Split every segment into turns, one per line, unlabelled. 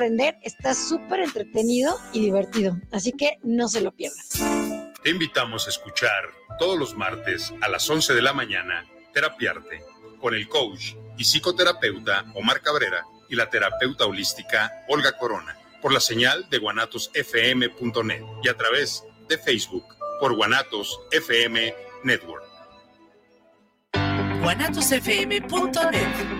aprender, está súper entretenido y divertido, así que no se lo pierdan.
Te invitamos a escuchar todos los martes a las 11 de la mañana Terapiarte con el coach y psicoterapeuta Omar Cabrera y la terapeuta holística Olga Corona por la señal de guanatosfm.net y a través de Facebook por Guanatos FM Network.
guanatosfm.net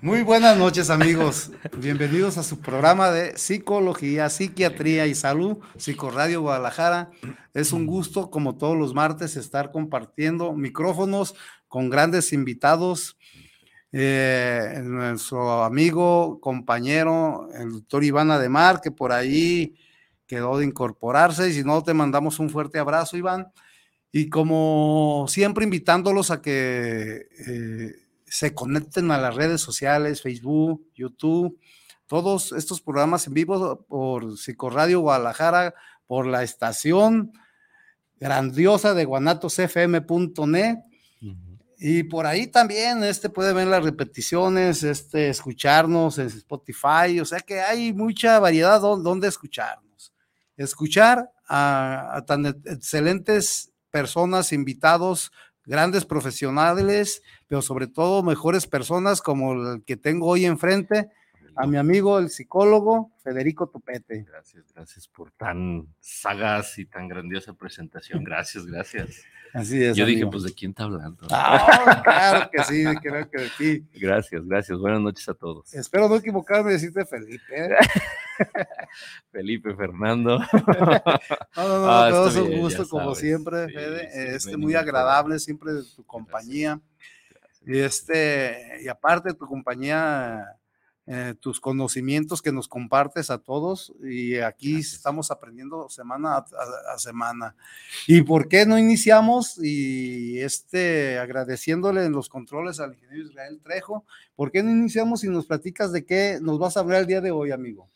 Muy buenas noches amigos, bienvenidos a su programa de psicología, psiquiatría y salud, Psicoradio Guadalajara. Es un gusto, como todos los martes, estar compartiendo micrófonos con grandes invitados. Eh, nuestro amigo, compañero, el doctor Iván Ademar, que por ahí quedó de incorporarse, y si no, te mandamos un fuerte abrazo, Iván. Y como siempre invitándolos a que eh, se conecten a las redes sociales, Facebook, YouTube, todos estos programas en vivo por Psicoradio Guadalajara, por la estación grandiosa de guanatosfm.net. Y por ahí también este puede ver las repeticiones, este, escucharnos en Spotify, o sea que hay mucha variedad donde escucharnos. Escuchar a, a tan excelentes personas, invitados, grandes profesionales, pero sobre todo mejores personas como el que tengo hoy enfrente, a mi amigo el psicólogo Federico Topete.
Gracias, gracias por tan sagaz y tan grandiosa presentación. Gracias, gracias.
Así es.
Yo dije, pues, ¿de quién está hablando?
Ah, claro que sí, creo que de ti.
Gracias, gracias. Buenas noches a todos.
Espero no equivocarme y decirte Felipe.
Felipe, Fernando.
no, no, no, ah, es un gusto como siempre, Fede. este, muy agradable siempre de tu compañía. Y este, y aparte de tu compañía, eh, tus conocimientos que nos compartes a todos y aquí estamos aprendiendo semana a, semana. ¿Y por qué no iniciamos? Y este, agradeciéndole en los controles al ingeniero Israel Trejo, ¿por qué no iniciamos y nos platicas de qué nos vas a hablar el día de hoy, amigo?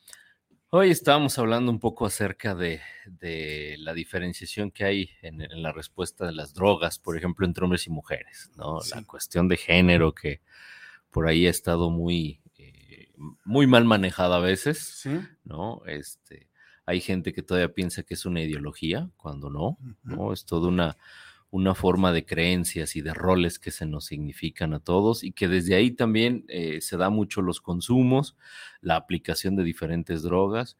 Hoy estábamos hablando un poco acerca de, de la diferenciación que hay en, en, la respuesta de las drogas, por ejemplo, entre hombres y mujeres, ¿no? La cuestión de género que por ahí ha estado muy, muy mal manejada a veces, ¿no? Este, hay gente que todavía piensa que es una ideología, cuando no, ¿no? Es toda una, una forma de creencias y de roles que se nos significan a todos y que desde ahí también eh, se da mucho los consumos, la aplicación de diferentes drogas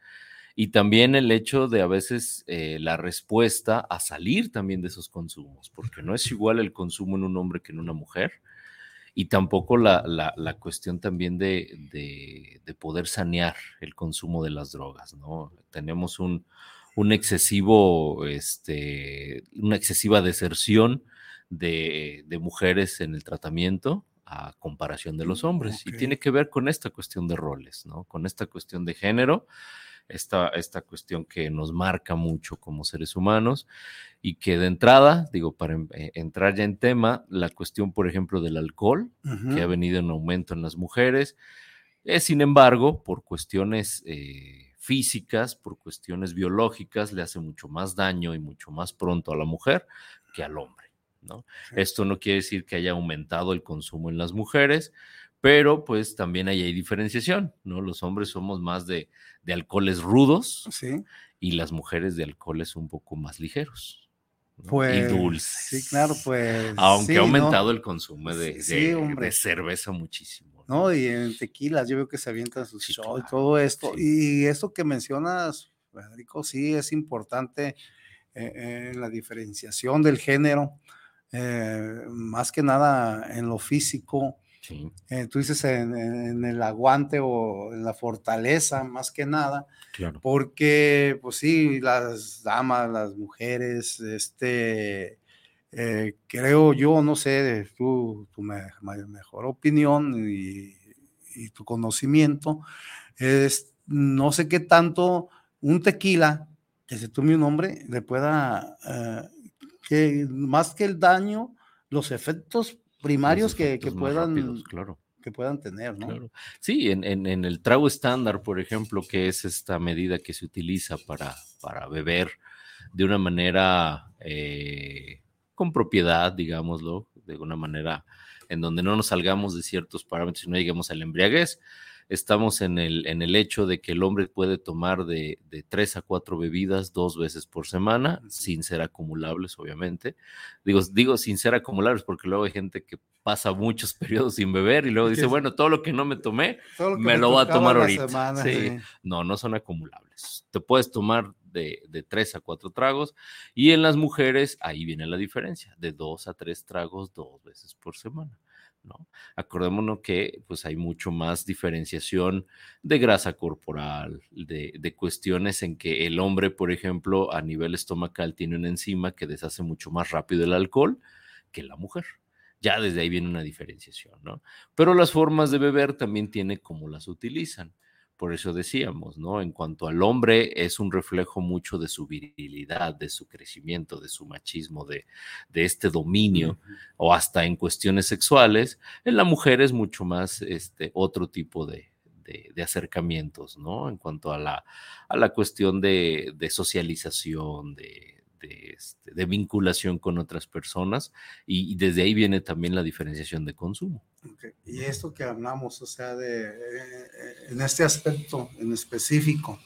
y también el hecho de a veces eh, la respuesta a salir también de esos consumos, porque no es igual el consumo en un hombre que en una mujer y tampoco la, la, cuestión también de, de, poder sanear el consumo de las drogas, ¿no? Tenemos un, un excesivo, este, una excesiva deserción de, de, mujeres en el tratamiento a comparación de los mm, hombres. Y tiene que ver con esta cuestión de roles, ¿no? Con esta cuestión de género esta, esta cuestión que nos marca mucho como seres humanos y que de entrada, digo, para eh, entrar ya en tema, la cuestión, por ejemplo, del alcohol, que ha venido en aumento en las mujeres, es, sin embargo, por cuestiones eh, físicas, por cuestiones biológicas, le hace mucho más daño y mucho más pronto a la mujer que al hombre. ¿no? Esto no quiere decir que haya aumentado el consumo en las mujeres, pero pues también ahí hay diferenciación, ¿no? Los hombres somos más de, alcoholes rudos y las mujeres de alcoholes un poco más ligeros.
Pues,
y dulces.
Sí, claro, pues.
Aunque ha aumentado el consumo de, cerveza muchísimo.
¿no? y en tequilas, yo veo que se avientan sus shows y todo esto. Y eso que mencionas, Federico, sí es importante eh, en la diferenciación del género, eh, más que nada en lo físico eh, tú dices en, el aguante o en la fortaleza, más que nada, porque, pues sí, las damas, las mujeres, este, eh, creo yo, no sé, tu, tu mejor opinión y, tu conocimiento, es no sé qué tanto un tequila, que se tome un nombre, le pueda, eh, que más que el daño, los efectos primarios que, puedan, claro. que puedan tener, ¿no?
Sí, en, en, el trago estándar, por ejemplo, que es esta medida que se utiliza para, para beber de una manera eh, con propiedad, digámoslo, de una manera en donde no nos salgamos de ciertos parámetros y no lleguemos al embriaguez. Estamos en el, en el hecho de que el hombre puede tomar de, de tres a cuatro bebidas dos veces por semana, sin ser acumulables, obviamente. Digo, digo sin ser acumulables porque luego hay gente que pasa muchos periodos sin beber y luego dice, bueno, todo lo que no me tomé, me, lo voy a tomar ahorita. sí. No, no son acumulables. Te puedes tomar de, tres a cuatro tragos. Y en las mujeres, ahí viene la diferencia, de dos a tres tragos dos veces por semana. ¿No? Acordémonos que pues hay mucho más diferenciación de grasa corporal, de, de, cuestiones en que el hombre, por ejemplo, a nivel estomacal tiene una enzima que deshace mucho más rápido el alcohol que la mujer. Ya desde ahí viene una diferenciación, ¿no? Pero las formas de beber también tiene cómo las utilizan. Por eso decíamos, ¿no? En cuanto al hombre, es un reflejo mucho de su virilidad, de su crecimiento, de su machismo, de, de este dominio, o hasta en cuestiones sexuales. En la mujer es mucho más este, otro tipo de, de, acercamientos, ¿no? En cuanto a la, a la cuestión de, de socialización, de, este, de, vinculación con otras personas y, desde ahí viene también la diferenciación de consumo.
Y esto que hablamos, o sea, de, eh, en este aspecto en específico,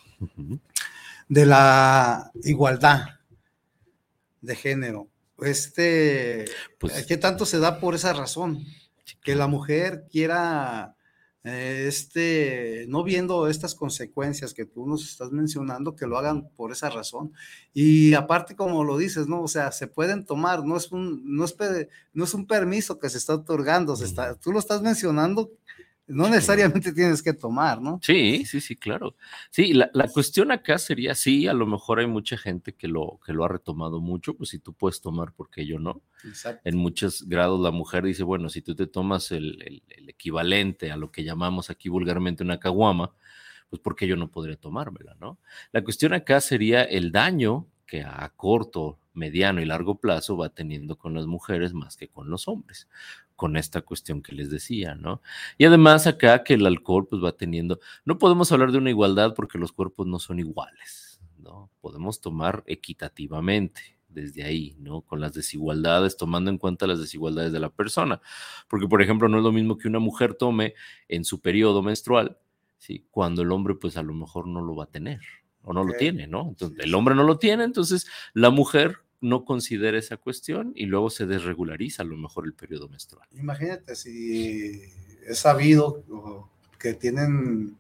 de la igualdad de género, este, pues, ¿qué tanto se da por esa razón? Que la mujer quiera este, no viendo estas consecuencias que tú nos estás mencionando, que lo hagan por esa razón. Y aparte, como lo dices, ¿no? O sea, se pueden tomar, no es un, no es, no es un permiso que se está otorgando, se está, tú lo estás mencionando no necesariamente tienes que tomar, ¿no?
Sí, sí, sí, claro. Sí, la, cuestión acá sería, sí, a lo mejor hay mucha gente que lo, que lo ha retomado mucho, pues si tú puedes tomar, ¿por qué yo no? Exacto. En muchos grados la mujer dice, bueno, si tú te tomas el, equivalente a lo que llamamos aquí vulgarmente una caguama, pues ¿por qué yo no podría tomármela, no? La cuestión acá sería el daño que a corto, mediano y largo plazo va teniendo con las mujeres más que con los hombres con esta cuestión que les decía, ¿no? Y además acá que el alcohol pues va teniendo, no podemos hablar de una igualdad porque los cuerpos no son iguales, ¿no? Podemos tomar equitativamente desde ahí, ¿no? Con las desigualdades, tomando en cuenta las desigualdades de la persona. Porque, por ejemplo, no es lo mismo que una mujer tome en su periodo menstrual, ¿sí? Cuando el hombre, pues a lo mejor no lo va a tener o no lo tiene, ¿no? Entonces, el hombre no lo tiene, entonces la mujer no considera esa cuestión y luego se desregulariza a lo mejor el periodo menstrual.
Imagínate si es sabido que tienen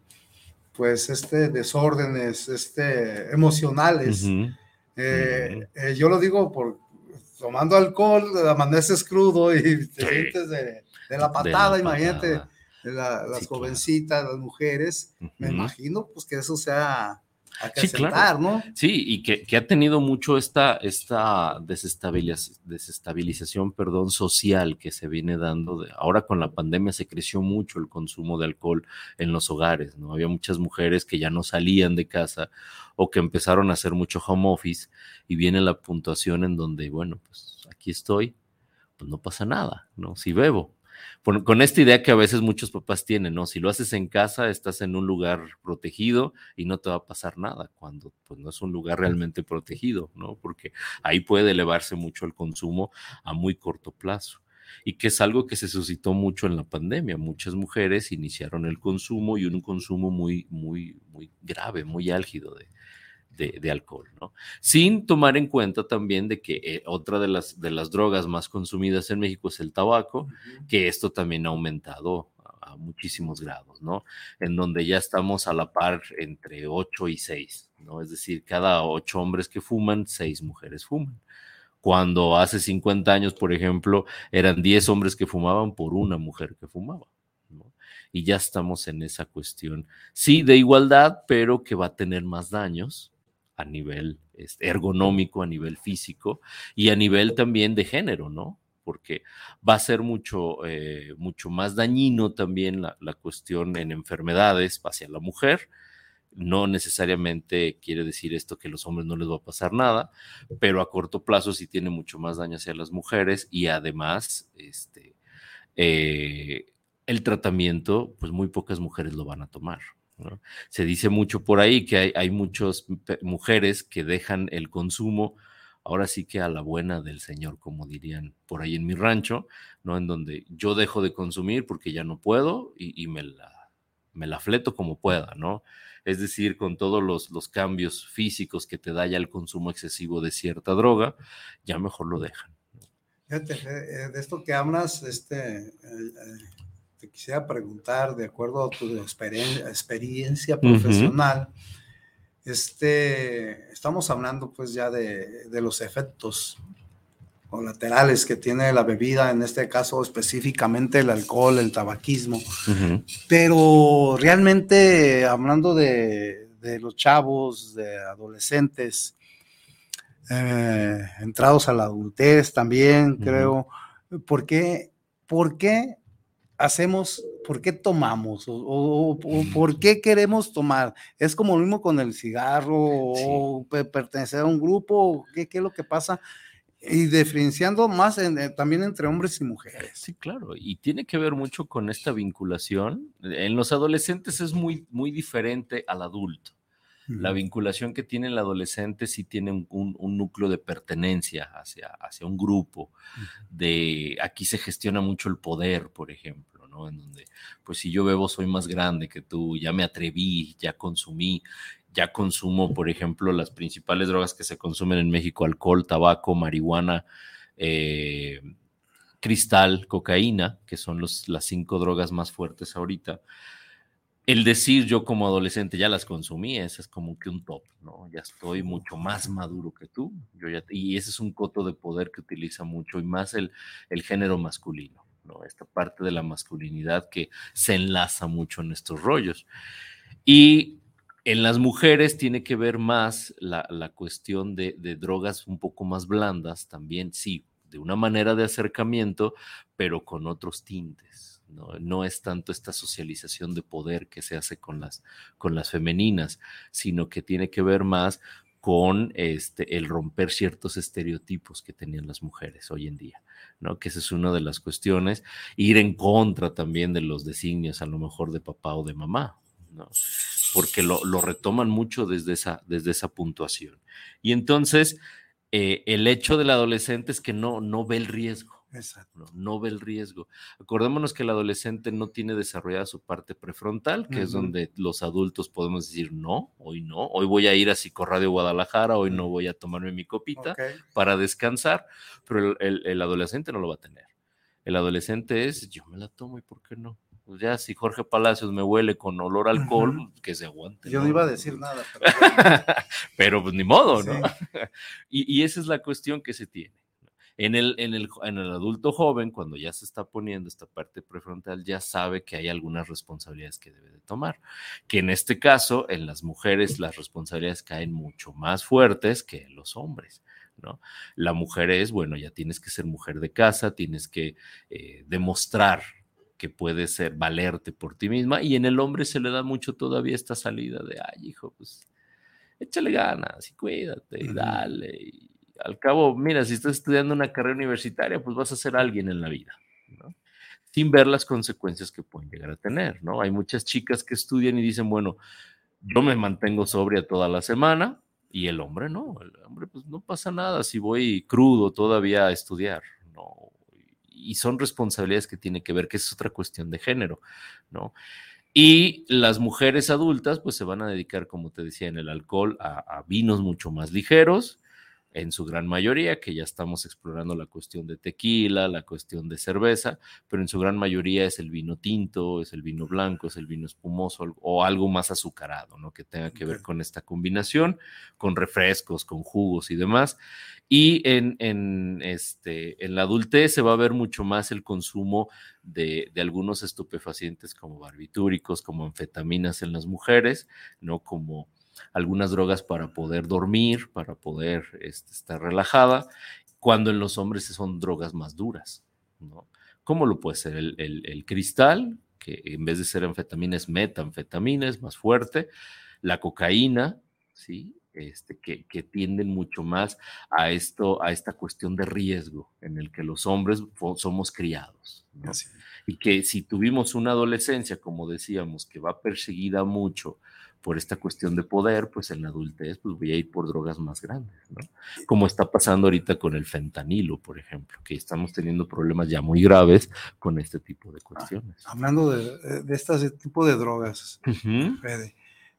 pues este desórdenes este emocionales. Eh, eh, yo lo digo por tomando alcohol, amaneces crudo y te sientes de, la patada, imagínate, las jovencitas, las mujeres, me imagino pues que eso sea
sí, claro. ¿no? Sí, y que, ha tenido mucho esta, esta desestabilización, perdón, social que se viene dando. ahora con la pandemia se creció mucho el consumo de alcohol en los hogares, ¿no? Había muchas mujeres que ya no salían de casa o que empezaron a hacer mucho home office y viene la puntuación en donde, bueno, pues aquí estoy, pues no pasa nada, ¿no? Si bebo, con, esta idea que a veces muchos papás tienen, ¿no? Si lo haces en casa, estás en un lugar protegido y no te va a pasar nada, cuando pues no es un lugar realmente protegido, ¿no? Porque ahí puede elevarse mucho el consumo a muy corto plazo y que es algo que se suscitó mucho en la pandemia. Muchas mujeres iniciaron el consumo y un consumo muy, muy, muy grave, muy álgido de, de, alcohol, ¿no? Sin tomar en cuenta también de que eh, otra de las, de las drogas más consumidas en México es el tabaco, que esto también ha aumentado a, muchísimos grados, ¿no? En donde ya estamos a la par entre 8 y 6, ¿no? Es decir, cada 8 hombres que fuman, 6 mujeres fuman cuando hace 50 años, por ejemplo, eran 10 hombres que fumaban por una mujer que fumaba. ¿no? Y ya estamos en esa cuestión, sí, de igualdad, pero que va a tener más daños a nivel ergonómico, a nivel físico y a nivel también de género, ¿no? Porque va a ser mucho, eh, mucho más dañino también la, la cuestión en enfermedades hacia la mujer, no necesariamente quiere decir esto que a los hombres no les va a pasar nada, pero a corto plazo sí tiene mucho más daño hacia las mujeres y además este, eh, el tratamiento, pues muy pocas mujeres lo van a tomar. Se dice mucho por ahí que hay, hay muchas mujeres que dejan el consumo, ahora sí que a la buena del Señor, como dirían por ahí en mi rancho, ¿no? En donde yo dejo de consumir porque ya no puedo y, me, la, me la fleto como pueda, ¿no? es decir, con todos los, cambios físicos que te da ya el consumo excesivo de cierta droga, ya mejor lo dejan.
Fíjate, eh, eh, de esto que hablas, este, eh, te quisiera preguntar, de acuerdo a tu experiencia profesional, este, estamos hablando pues ya de, de los efectos colaterales que tiene la bebida, en este caso específicamente el alcohol, el tabaquismo. Pero realmente hablando de, los chavos, de adolescentes, eh, entrados a la adultez también, creo, ¿por qué, ¿por qué hacemos, por qué tomamos o, por qué queremos tomar? ¿Es como lo mismo con el cigarro o pertenecer a un grupo? ¿Qué, ¿Qué es lo que pasa? Y diferenciando más eh, también entre hombres y mujeres.
Sí, claro, y tiene que ver mucho con esta vinculación. En los adolescentes es muy, muy diferente al adulto. La vinculación que tiene el adolescente sí tiene un, núcleo de pertenencia hacia, hacia un grupo. De aquí se gestiona mucho el poder, por ejemplo, ¿no? En donde, pues si yo bebo soy más grande que tú, ya me atreví, ya consumí, ya consumo, por ejemplo, las principales drogas que se consumen en México, alcohol, tabaco, marihuana, eh, cristal, cocaína, que son los, las cinco drogas más fuertes ahorita. El decir yo como adolescente ya las consumí, ese es como que un top, ¿no? Ya estoy mucho más maduro que tú. Yo ya, y ese es un coto de poder que utiliza mucho y más el, el género masculino, ¿no? Esta parte de la masculinidad que se enlaza mucho en estos rollos. Y en las mujeres tiene que ver más la, cuestión de, drogas un poco más blandas, también sí, de una manera de acercamiento, pero con otros tintes. No, es tanto esta socialización de poder que se hace con las, con las femeninas, sino que tiene que ver más con este, el romper ciertos estereotipos que tenían las mujeres hoy en día, ¿no? Que esa es una de las cuestiones, ir en contra también de los designios a lo mejor de papá o de mamá, ¿no? porque lo, retoman mucho desde esa, desde esa puntuación. Y entonces, eh, el hecho del adolescente es que no, no ve el riesgo. Exacto. No, ve el riesgo. Acordémonos que el adolescente no tiene desarrollada su parte prefrontal, que es donde los adultos podemos decir no, hoy no, hoy voy a ir a Psicoradio Guadalajara, hoy no voy a tomarme mi copita para descansar, pero el, el adolescente no lo va a tener. El adolescente es, yo me la tomo y ¿por qué no? pues ya si Jorge Palacios me huele con olor a alcohol, que se aguante.
Yo no, iba a decir nada.
Pero, pues ni modo, ¿no? y, esa es la cuestión que se tiene. En el, en, el, en el adulto joven, cuando ya se está poniendo esta parte prefrontal, ya sabe que hay algunas responsabilidades que debe de tomar. Que en este caso, en las mujeres, las responsabilidades caen mucho más fuertes que en los hombres. ¿no? La mujer es, bueno, ya tienes que ser mujer de casa, tienes que eh, demostrar que puede ser valerte por ti misma y en el hombre se le da mucho todavía esta salida de, ay, hijo, pues échale ganas y cuídate y dale. Y al cabo, mira, si estás estudiando una carrera universitaria, pues vas a ser alguien en la vida, ¿no? Sin ver las consecuencias que pueden llegar a tener, ¿no? Hay muchas chicas que estudian y dicen, bueno, yo me mantengo sobria toda la semana y el hombre no, el hombre pues no pasa nada si voy crudo todavía a estudiar, no, y son responsabilidades que tiene que ver, que es otra cuestión de género, ¿no? Y las mujeres adultas, pues se van a dedicar, como te decía, en el alcohol a, vinos mucho más ligeros, en su gran mayoría, que ya estamos explorando la cuestión de tequila, la cuestión de cerveza, pero en su gran mayoría es el vino tinto, es el vino blanco, es el vino espumoso o algo más azucarado, ¿no? Que tenga que ver con esta combinación, con refrescos, con jugos y demás. Y en, en, este, en la adultez se va a ver mucho más el consumo de, de, algunos estupefacientes como barbitúricos, como anfetaminas en las mujeres, ¿no? Como algunas drogas para poder dormir, para poder este, estar relajada, cuando en los hombres son drogas más duras, ¿no? ¿Cómo lo puede ser? El, el, cristal, que en vez de ser anfetamina es metanfetamina, es más fuerte, la cocaína, ¿sí? Este, que, que, tienden mucho más a esto, a esta cuestión de riesgo en el que los hombres somos criados. ¿no? Y que si tuvimos una adolescencia, como decíamos, que va perseguida mucho por esta cuestión de poder, pues en la adultez pues voy a ir por drogas más grandes, ¿no? Como está pasando ahorita con el fentanilo, por ejemplo, que estamos teniendo problemas ya muy graves con este tipo de cuestiones.
hablando de, de este tipo de drogas,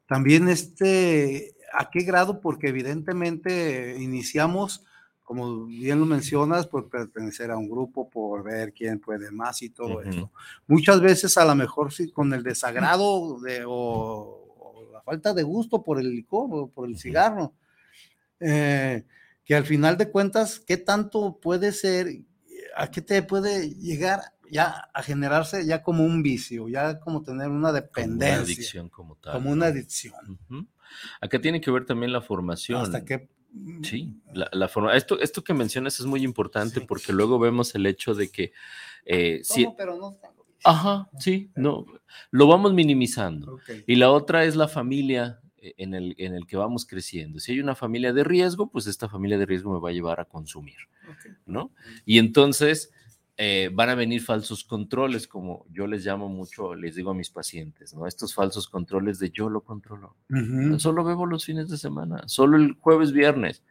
también este, ¿a qué grado? Porque evidentemente iniciamos como bien lo mencionas, por pertenecer a un grupo, por ver quién puede más y todo eso. Muchas veces a lo mejor sí con el desagrado de, o falta de gusto por el licor o por el cigarro. Eh, que al final de cuentas, ¿qué tanto puede ser? ¿A qué te puede llegar ya a generarse ya como un vicio, ya como tener una dependencia? Como una
adicción como tal.
Como una adicción.
Acá tiene que ver también la formación.
Hasta que
Sí, la, forma. Esto, esto que mencionas es muy importante porque luego vemos el hecho de que. Eh,
pero no
Ajá, sí, no, lo vamos minimizando. Y la otra es la familia eh, en el, en el que vamos creciendo. Si hay una familia de riesgo, pues esta familia de riesgo me va a llevar a consumir, ¿no? Y entonces eh, van a venir falsos controles, como yo les llamo mucho, les digo a mis pacientes, ¿no? Estos falsos controles de yo lo controlo. Solo bebo los fines de semana, solo el jueves, viernes.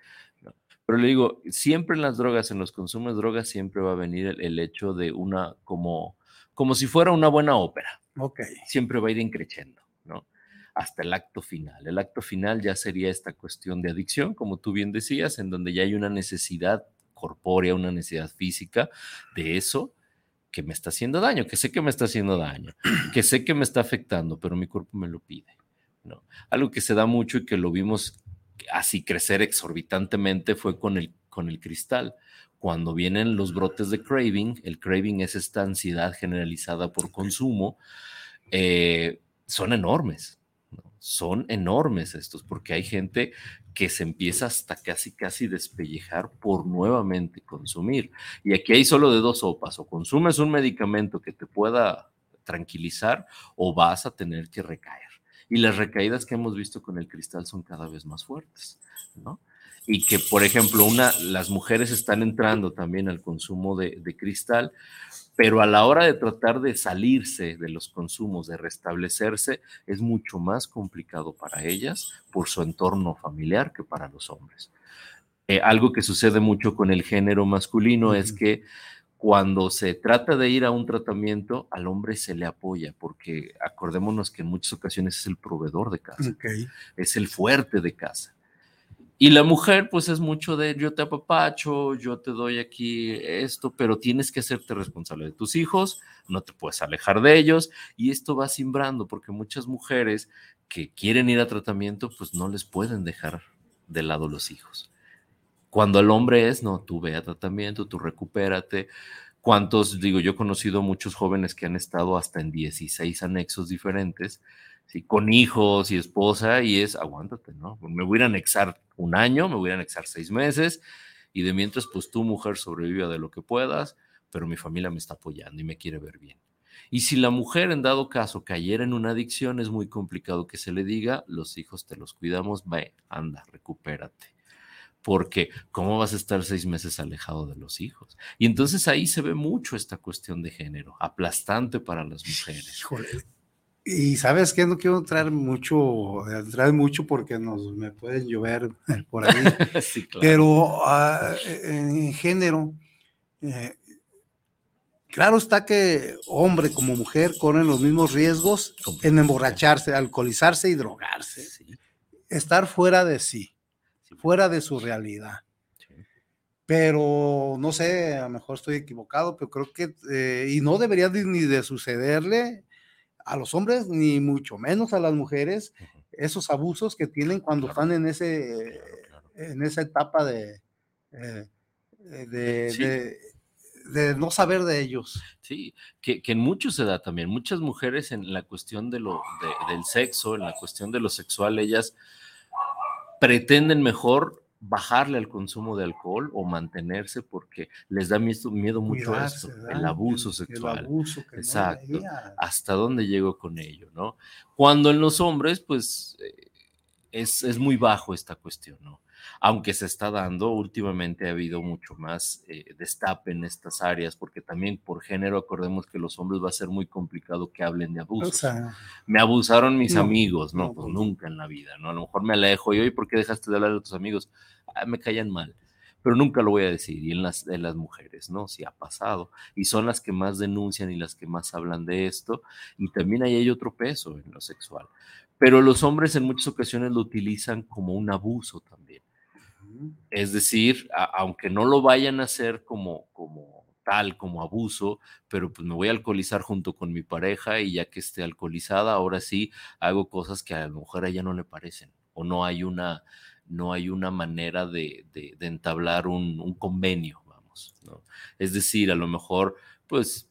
Pero le digo, siempre en las drogas, en los consumos de drogas, siempre va a venir el hecho de una como como si fuera una buena ópera.
Ok.
Siempre va a ir increciendo, ¿no? Hasta el acto final. El acto final ya sería esta cuestión de adicción, como tú bien decías, en donde ya hay una necesidad corpórea, una necesidad física de eso que me está haciendo daño, que sé que me está haciendo daño, que sé que me está afectando, pero mi cuerpo me lo pide. ¿no? Algo que se da mucho y que lo vimos así crecer exorbitantemente fue con el, con el cristal cuando vienen los brotes de craving, el craving es esta ansiedad generalizada por consumo, eh, son enormes. Son enormes estos, porque hay gente que se empieza hasta casi, casi despellejar por nuevamente consumir. Y aquí hay solo de dos sopas, o consumes un medicamento que te pueda tranquilizar o vas a tener que recaer. Y las recaídas que hemos visto con el cristal son cada vez más fuertes, ¿no? Y que, por ejemplo, una, las mujeres están entrando también al consumo de, cristal, pero a la hora de tratar de salirse de los consumos, de restablecerse, es mucho más complicado para ellas por su entorno familiar que para los hombres. Eh, algo que sucede mucho con el género masculino es que cuando se trata de ir a un tratamiento, al hombre se le apoya, porque acordémonos que en muchas ocasiones es el proveedor de casa, es el fuerte de casa. Y la mujer, pues es mucho de yo te apapacho, yo te doy aquí esto, pero tienes que hacerte responsable de tus hijos, no te puedes alejar de ellos, y esto va simbrando, porque muchas mujeres que quieren ir a tratamiento, pues no les pueden dejar de lado los hijos. Cuando el hombre es, no, tú ve a tratamiento, tú recupérate. ¿Cuántos, digo, yo he conocido muchos jóvenes que han estado hasta en 16 anexos diferentes con hijos y esposa, y es, aguántate, ¿no? Me voy a anexar un año, me voy a anexar seis meses, y de mientras, pues tu mujer sobrevive de lo que puedas, pero mi familia me está apoyando y me quiere ver bien. Y si la mujer, en dado caso, cayera en una adicción, es muy complicado que se le diga, los hijos te los cuidamos, ve, anda, recupérate. Porque, ¿cómo vas a estar seis meses alejado de los hijos? Y entonces ahí se ve mucho esta cuestión de género, aplastante para las mujeres.
Y sabes que no quiero entrar mucho, entrar mucho porque nos me pueden llover por ahí. Pero ah, en género, eh, claro está que hombre como mujer corren los mismos riesgos en emborracharse, alcoholizarse y drogarse. Estar fuera de sí, fuera de su realidad. Pero no sé, a lo mejor estoy equivocado, pero creo que, eh, y no debería ni de sucederle a los hombres, ni mucho menos a las mujeres, esos abusos que tienen cuando están en, ese, en esa etapa de, eh, de, de, no saber de ellos.
Sí, que, que, en muchos se da también. Muchas mujeres en la cuestión de lo, del sexo, en la cuestión de lo sexual, ellas pretenden mejor bajarle al consumo de alcohol o mantenerse porque les da miedo, miedo mucho esto, el abuso sexual. Exacto. ¿Hasta dónde llego con ello, no? Cuando en los hombres, pues, eh, es, es, muy bajo esta cuestión, ¿no? Aunque se está dando, últimamente ha habido mucho más eh, destape en estas áreas, porque también por género, acordemos que los hombres va a ser muy complicado que hablen de abuso. me abusaron mis amigos, no, pues, pues nunca en la vida, ¿no? A lo mejor me alejo y, oye, ¿por qué dejaste de hablar de tus amigos? Ah, me callan mal pero nunca lo voy a decir. Y en las, en las mujeres, ¿no? Sí ha pasado. Y son las que más denuncian y las que más hablan de esto. Y también ahí hay otro peso en lo sexual. Pero los hombres en muchas ocasiones lo utilizan como un abuso también. Es decir, aunque no lo vayan a hacer como, como tal, como abuso, pero pues me voy a alcoholizar junto con mi pareja y ya que esté alcoholizada, ahora sí hago cosas que a la mujer a ella no le parecen o no hay una, no hay una manera de, de, entablar un, convenio, vamos. Es decir, a lo mejor, pues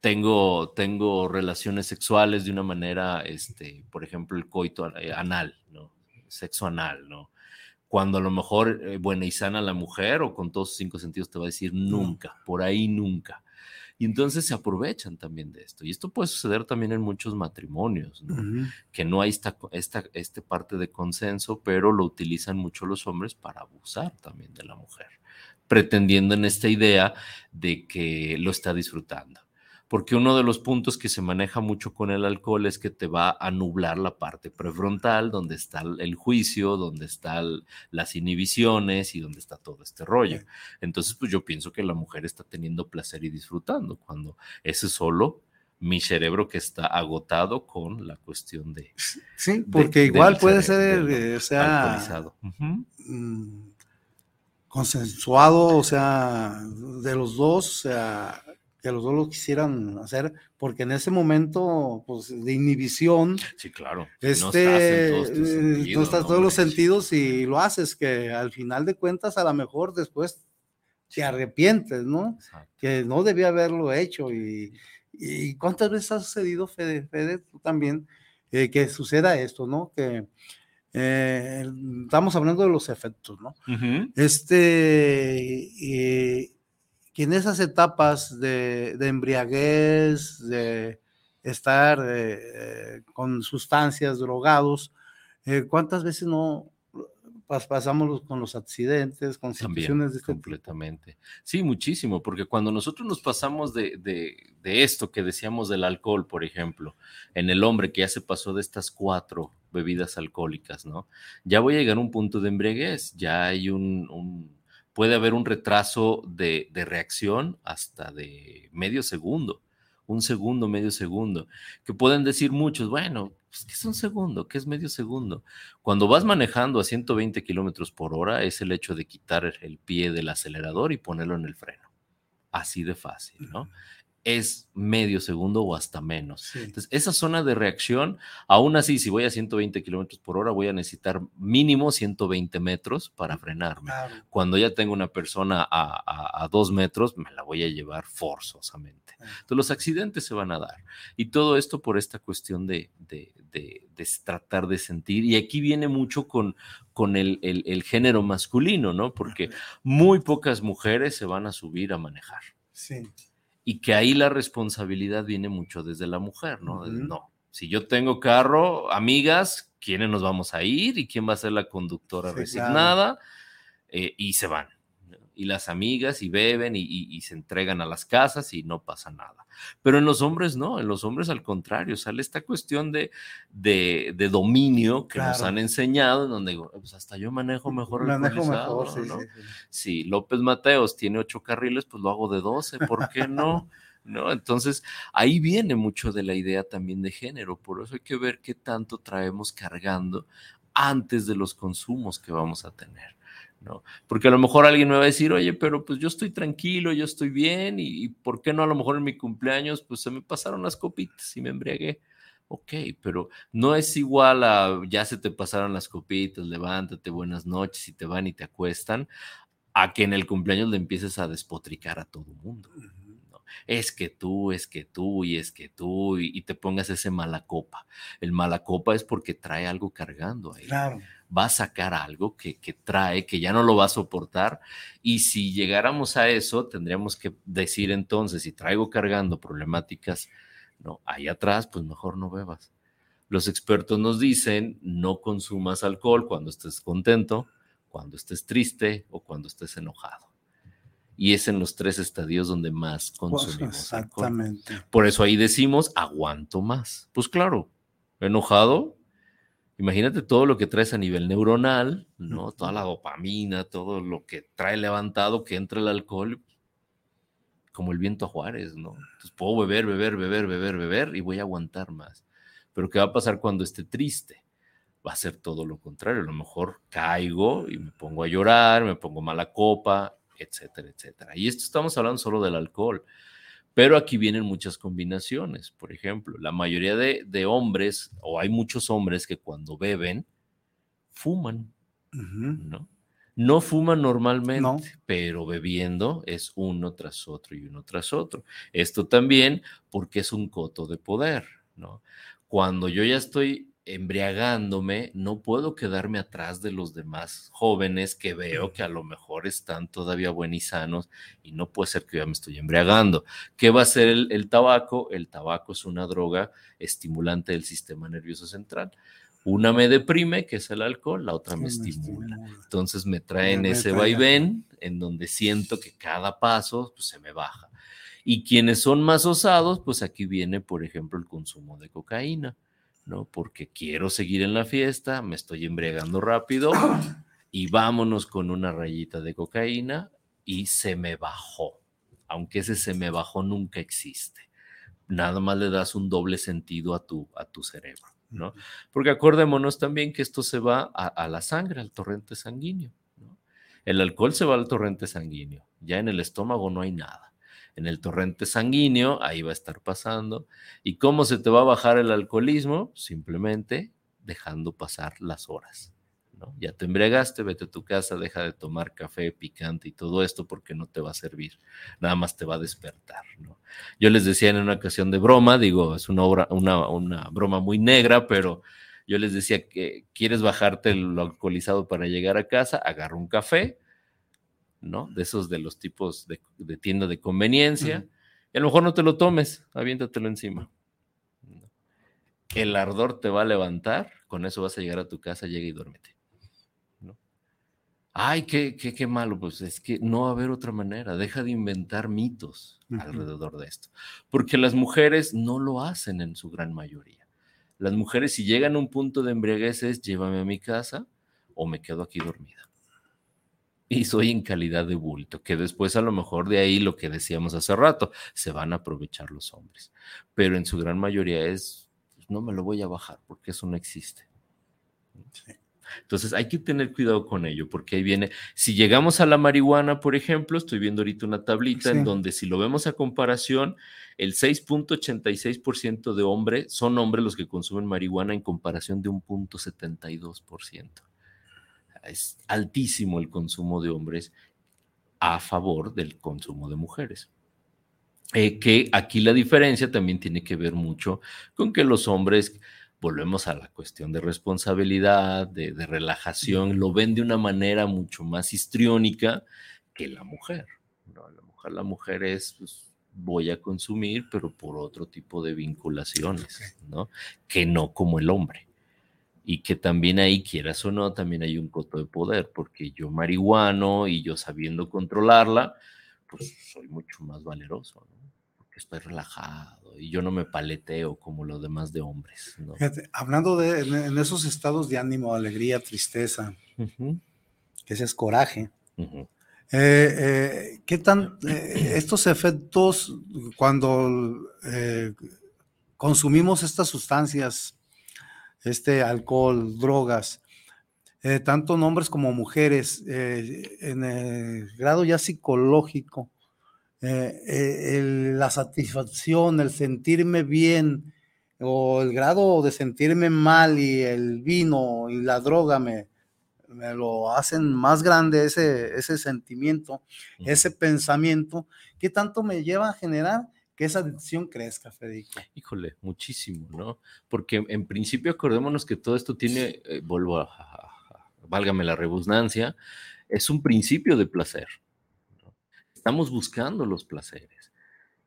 tengo, tengo relaciones sexuales de una manera, este, por ejemplo, el coito eh, anal, ¿no? Sexo anal, ¿no? Cuando a lo mejor eh, buena y sana la mujer o con todos sus cinco sentidos te va a decir nunca, por ahí nunca. Y entonces se aprovechan también de esto. Y esto puede suceder también en muchos matrimonios, que no hay esta, esta, este parte de consenso, pero lo utilizan mucho los hombres para abusar también de la mujer, pretendiendo en esta idea de que lo está disfrutando porque uno de los puntos que se maneja mucho con el alcohol es que te va a nublar la parte prefrontal, donde está el juicio, donde están las inhibiciones y donde está todo este rollo. Entonces, pues yo pienso que la mujer está teniendo placer y disfrutando, cuando ese es solo mi cerebro que está agotado con la cuestión de...
Sí, porque igual puede ser, eh, o sea, mm, consensuado, o sea, de los dos, o sea, que los dos lo quisieran hacer, porque en ese momento pues, de inhibición,
sí, claro.
Este, no estás en todos, los sentidos y lo haces, que al final de cuentas a lo mejor después te arrepientes, ¿no? Que no debía haberlo hecho. Y, y, cuántas veces ha sucedido, Fede, Fede tú también, eh, que suceda esto, ¿no? Que eh, estamos hablando de los efectos, ¿no? Este... Eh, que en esas etapas de, embriaguez, de estar eh, con sustancias, drogados, eh, ¿cuántas veces no pasamos con los accidentes, con situaciones de
este completamente. Sí, muchísimo, porque cuando nosotros nos pasamos de, de, esto que decíamos del alcohol, por ejemplo, en el hombre que ya se pasó de estas cuatro bebidas alcohólicas, ¿no? Ya voy a llegar a un punto de embriaguez, ya hay un puede haber un retraso de, reacción hasta de medio segundo, un segundo, medio segundo, que pueden decir muchos, bueno, pues, ¿qué es un segundo? ¿Qué es medio segundo? Cuando vas manejando a 120 kilómetros por hora, es el hecho de quitar el pie del acelerador y ponerlo en el freno. Así de fácil, ¿no? Es medio segundo o hasta menos. Entonces, esa zona de reacción, aún así, si voy a 120 kilómetros por hora, voy a necesitar mínimo 120 metros para frenarme. Cuando ya tengo una persona a, dos metros, me la voy a llevar forzosamente. Entonces, los accidentes se van a dar. Y todo esto por esta cuestión de, de, tratar de sentir. Y aquí viene mucho con, con el, el género masculino, ¿no? Porque muy pocas mujeres se van a subir a manejar.
Sí
y que ahí la responsabilidad viene mucho desde la mujer, ¿no? No, si yo tengo carro, amigas, ¿quiénes nos vamos a ir? ¿Y quién va a ser la conductora resignada? Eh, y se van y las amigas y beben y, se entregan a las casas y no pasa nada. Pero en los hombres no, en los hombres al contrario, sale esta cuestión de, de, dominio que nos han enseñado, en donde digo, pues hasta yo manejo mejor el mejor, sí, ¿no? Si López Mateos tiene ocho carriles, pues lo hago de doce, ¿por qué no? ¿no? Entonces, ahí viene mucho de la idea también de género, por eso hay que ver qué tanto traemos cargando antes de los consumos que vamos a tener. ¿No? Porque a lo mejor alguien me va a decir, oye, pero pues yo estoy tranquilo, yo estoy bien, y, ¿por qué no a lo mejor en mi cumpleaños pues se me pasaron las copitas y me embriagué? Ok, pero no es igual a ya se te pasaron las copitas, levántate, buenas noches y te van y te acuestan, a que en el cumpleaños le empieces a despotricar a todo el mundo. Es que tú, es que tú y es que tú y, te pongas ese mala copa. El mala copa es porque trae algo cargando ahí.
Claro.
Va a sacar algo que, que trae, que ya no lo va a soportar. Y si llegáramos a eso, tendríamos que decir entonces, si traigo cargando problemáticas, no, ahí atrás, pues mejor no bebas. Los expertos nos dicen, no consumas alcohol cuando estés contento, cuando estés triste o cuando estés enojado y es en los tres estadios donde más pues, consumimos.
exactamente.
Por eso ahí decimos, aguanto más. Pues claro, enojado, imagínate todo lo que traes a nivel neuronal, ¿no? Toda la dopamina, todo lo que trae levantado que entra el alcohol, como el viento a Juárez, ¿no? Entonces puedo beber, beber, beber, beber, beber y voy a aguantar más. Pero ¿qué va a pasar cuando esté triste? Va a ser todo lo contrario. A lo mejor caigo y me pongo a llorar, me pongo mala copa, etcétera, etcétera. Y esto estamos hablando solo del alcohol, pero aquí vienen muchas combinaciones. Por ejemplo, la mayoría de, hombres, o hay muchos hombres que cuando beben, fuman, ¿no? No fuman normalmente, pero bebiendo es uno tras otro y uno tras otro. Esto también porque es un coto de poder, ¿no? Cuando yo ya estoy embriagándome, no puedo quedarme atrás de los demás jóvenes que veo que a lo mejor están todavía buenos y sanos y no puede ser que yo me estoy embriagando. ¿Qué va a hacer el, tabaco? El tabaco es una droga estimulante del sistema nervioso central. Una me deprime, que es el alcohol, la otra me, estimula. Entonces me traen ese vaivén en donde siento que cada paso pues, se me baja. Y quienes son más osados, pues aquí viene, por ejemplo, el consumo de cocaína ¿no? Porque quiero seguir en la fiesta, me estoy embriagando rápido y vámonos con una rayita de cocaína y se me bajó, aunque ese se me bajó nunca existe. Nada más le das un doble sentido a tu, a tu cerebro, ¿no? Porque acordémonos también que esto se va a, a la sangre, al torrente sanguíneo. ¿no? El alcohol se va al torrente sanguíneo, ya en el estómago no hay nada en el torrente sanguíneo, ahí va a estar pasando. ¿Y cómo se te va a bajar el alcoholismo? Simplemente dejando pasar las horas. Ya te embriagaste, vete a tu casa, deja de tomar café picante y todo esto porque no te va a servir, nada más te va a despertar. ¿no? Yo les decía en una ocasión de broma, digo, es una, obra, una, una broma muy negra, pero yo les decía que quieres bajarte lo alcoholizado para llegar a casa, agarra un café, ¿no? De esos de los tipos de, tienda de conveniencia. Y a lo mejor no te lo tomes, aviéntatelo encima. El ardor te va a levantar, con eso vas a llegar a tu casa, llega y duérmete. Ay, qué, qué, qué, malo, pues es que no va a haber otra manera, deja de inventar mitos alrededor de esto, porque las mujeres no lo hacen en su gran mayoría. Las mujeres si llegan a un punto de embriaguez es llévame a mi casa o me quedo aquí dormida y soy en calidad de bulto, que después a lo mejor de ahí lo que decíamos hace rato, se van a aprovechar los hombres, pero en su gran mayoría es, pues, no me lo voy a bajar porque eso no existe. Entonces hay que tener cuidado con ello, porque ahí viene, si llegamos a la marihuana, por ejemplo, estoy viendo ahorita una tablita en donde si lo vemos a comparación, el 6.86% de hombres son hombres los que consumen marihuana en comparación de un punto 72% es altísimo el consumo de hombres a favor del consumo de mujeres. Eh, que aquí la diferencia también tiene que ver mucho con que los hombres, volvemos a la cuestión de responsabilidad, de, relajación, lo ven de una manera mucho más histriónica que la mujer. La mujer, la mujer es, pues, voy a consumir, pero por otro tipo de vinculaciones, ¿no? Que no como el hombre y que también ahí, quieras o no, también hay un coto de poder, porque yo marihuano y yo sabiendo controlarla, pues soy mucho más valeroso, ¿no? porque estoy relajado y yo no me paleteo como los demás de hombres. ¿no?
hablando de en, esos estados de ánimo, alegría, tristeza, que ese es coraje. Eh, eh, ¿Qué tan eh, estos efectos cuando consumimos estas sustancias este alcohol, drogas, eh, tanto hombres como mujeres, eh, en el grado ya psicológico, eh, la satisfacción, el sentirme bien o el grado de sentirme mal y el vino y la droga me, me lo hacen más grande ese, ese sentimiento, ese pensamiento ¿qué tanto me lleva a generar que esa adicción crezca, Federico?
Híjole, muchísimo, ¿no? Porque en principio acordémonos que todo esto tiene, eh, vuelvo a, válgame la redundancia, es un principio de placer. Estamos buscando los placeres.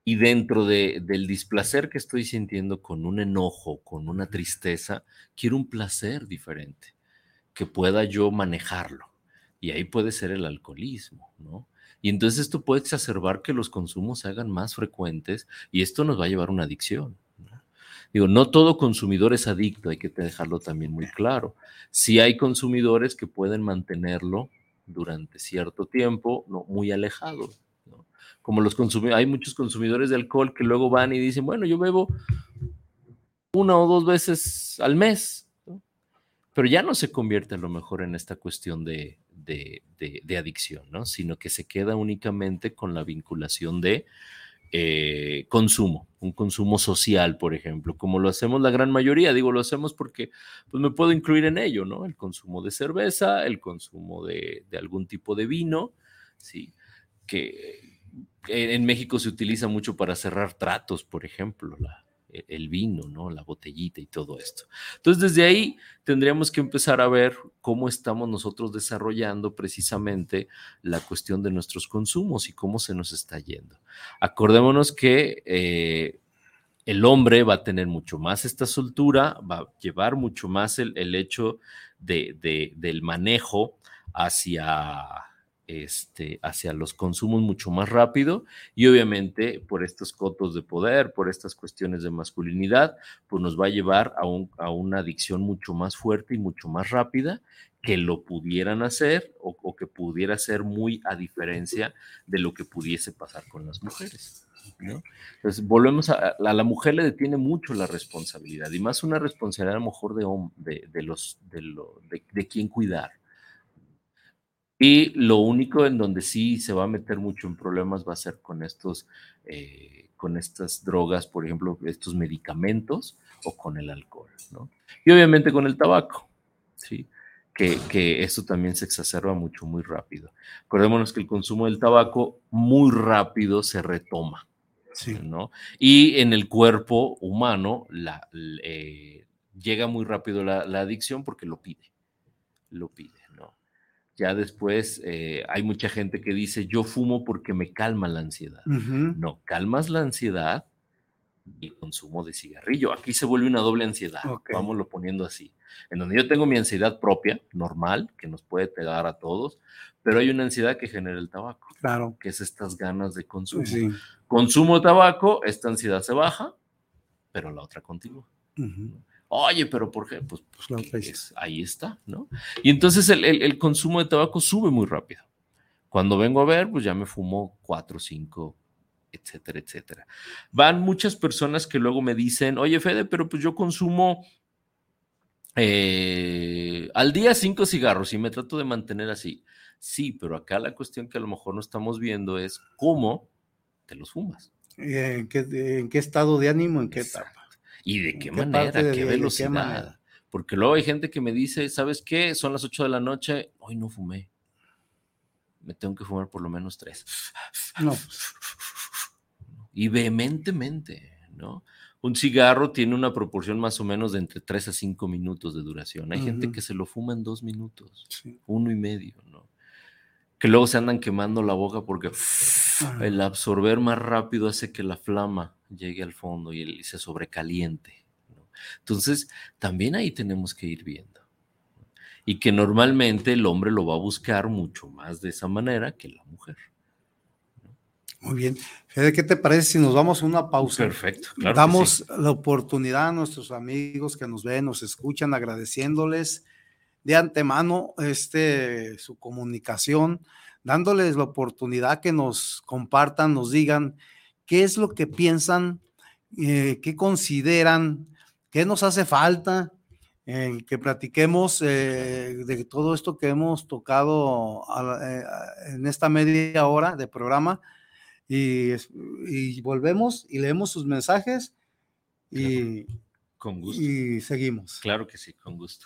Y dentro de, del displacer que estoy sintiendo con un enojo, con una tristeza, quiero un placer diferente, que pueda yo manejarlo. Y ahí puede ser el alcoholismo, ¿no? Y entonces esto puede exacerbar que los consumos se hagan más frecuentes y esto nos va a llevar a una adicción. Digo, no todo consumidor es adicto, hay que dejarlo también muy claro. Sí hay consumidores que pueden mantenerlo durante cierto tiempo, no muy alejado. Como los consumidores, hay muchos consumidores de alcohol que luego van y dicen, bueno, yo bebo una o dos veces al mes, pero ya no se convierte a lo mejor en esta cuestión de, de, adicción, ¿no? Sino que se queda únicamente con la vinculación de eh, consumo, un consumo social, por ejemplo, como lo hacemos la gran mayoría. Digo, lo hacemos porque pues, me puedo incluir en ello, ¿no? El consumo de cerveza, el consumo de, algún tipo de vino, ¿sí? Que en México se utiliza mucho para cerrar tratos, por ejemplo, la, el vino, ¿no? La botellita y todo esto. Entonces, desde ahí tendríamos que empezar a ver cómo estamos nosotros desarrollando precisamente la cuestión de nuestros consumos y cómo se nos está yendo. Acordémonos que eh, el hombre va a tener mucho más esta soltura, va a llevar mucho más el, hecho del manejo hacia este, hacia los consumos mucho más rápido y obviamente por estos cotos de poder, por estas cuestiones de masculinidad, pues nos va a llevar a, a una adicción mucho más fuerte y mucho más rápida que lo pudieran hacer o, que pudiera ser muy a diferencia de lo que pudiese pasar con las mujeres. Entonces, volvemos a, la mujer le detiene mucho la responsabilidad y más una responsabilidad a lo mejor de, de, los, de, lo, de, de quién cuidar. Y lo único en donde sí se va a meter mucho en problemas va a ser con estos, eh, con estas drogas, por ejemplo, estos medicamentos o con el alcohol, ¿no? Y obviamente con el tabaco, ¿sí? Que, que esto también se exacerba mucho, muy rápido. Acordémonos que el consumo del tabaco muy rápido se retoma, sí. ¿no? Y en el cuerpo humano la, eh, llega muy rápido la, la adicción porque lo pide, lo pide. Ya después eh, hay mucha gente que dice, yo fumo porque me calma la ansiedad. No, calmas la ansiedad y consumo de cigarrillo. Aquí se vuelve una doble ansiedad, vámonos poniendo así. En donde yo tengo mi ansiedad propia, normal, que nos puede pegar a todos, pero hay una ansiedad que genera el tabaco.
Claro.
Que es estas ganas de consumo. Consumo tabaco, esta ansiedad se baja, pero la otra continúa. Oye, pero ¿por qué? Pues, pues ahí está, ¿no? Y entonces el, consumo de tabaco sube muy rápido. Cuando vengo a ver, pues ya me fumo cuatro, cinco, etcétera, etcétera. Van muchas personas que luego me dicen, oye, Fede, pero pues yo consumo eh, al día cinco cigarros y me trato de mantener así. Sí, pero acá la cuestión que a lo mejor no estamos viendo es cómo te los fumas.
¿En qué, en qué estado de ánimo? ¿En qué etapa?
¿Y de qué, manera? ¿Qué velocidad? Porque luego hay gente que me dice, ¿sabes qué? Son las 8 de la noche, hoy no fumé. Me tengo que fumar por lo menos tres. No. Y vehementemente, ¿no? Un cigarro tiene una proporción más o menos de entre 3 a 5 minutos de duración. Hay gente que se lo fuma en dos minutos, uno y medio, ¿no? Que luego se andan quemando la boca porque el absorber más rápido hace que la flama llegue al fondo y, se sobrecaliente. Entonces, también ahí tenemos que ir viendo. Y que normalmente el hombre lo va a buscar mucho más de esa manera que la mujer.
Muy bien. Fede, ¿qué te parece si nos vamos a una pausa?
Perfecto.
Damos la oportunidad a nuestros amigos que nos ven, nos escuchan, agradeciéndoles de antemano este, su comunicación, dándoles la oportunidad que nos compartan, nos digan qué es lo que piensan, eh, qué consideran, qué nos hace falta, eh, que platiquemos eh, de todo esto que hemos tocado en esta media hora de programa y, volvemos y leemos sus mensajes y,
con gusto.
y seguimos.
Claro que sí, con gusto.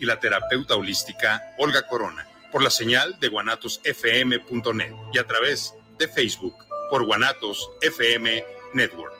y la terapeuta holística Olga Corona por la señal de guanatosfm.net y a través de Facebook por Guanatos FM Network.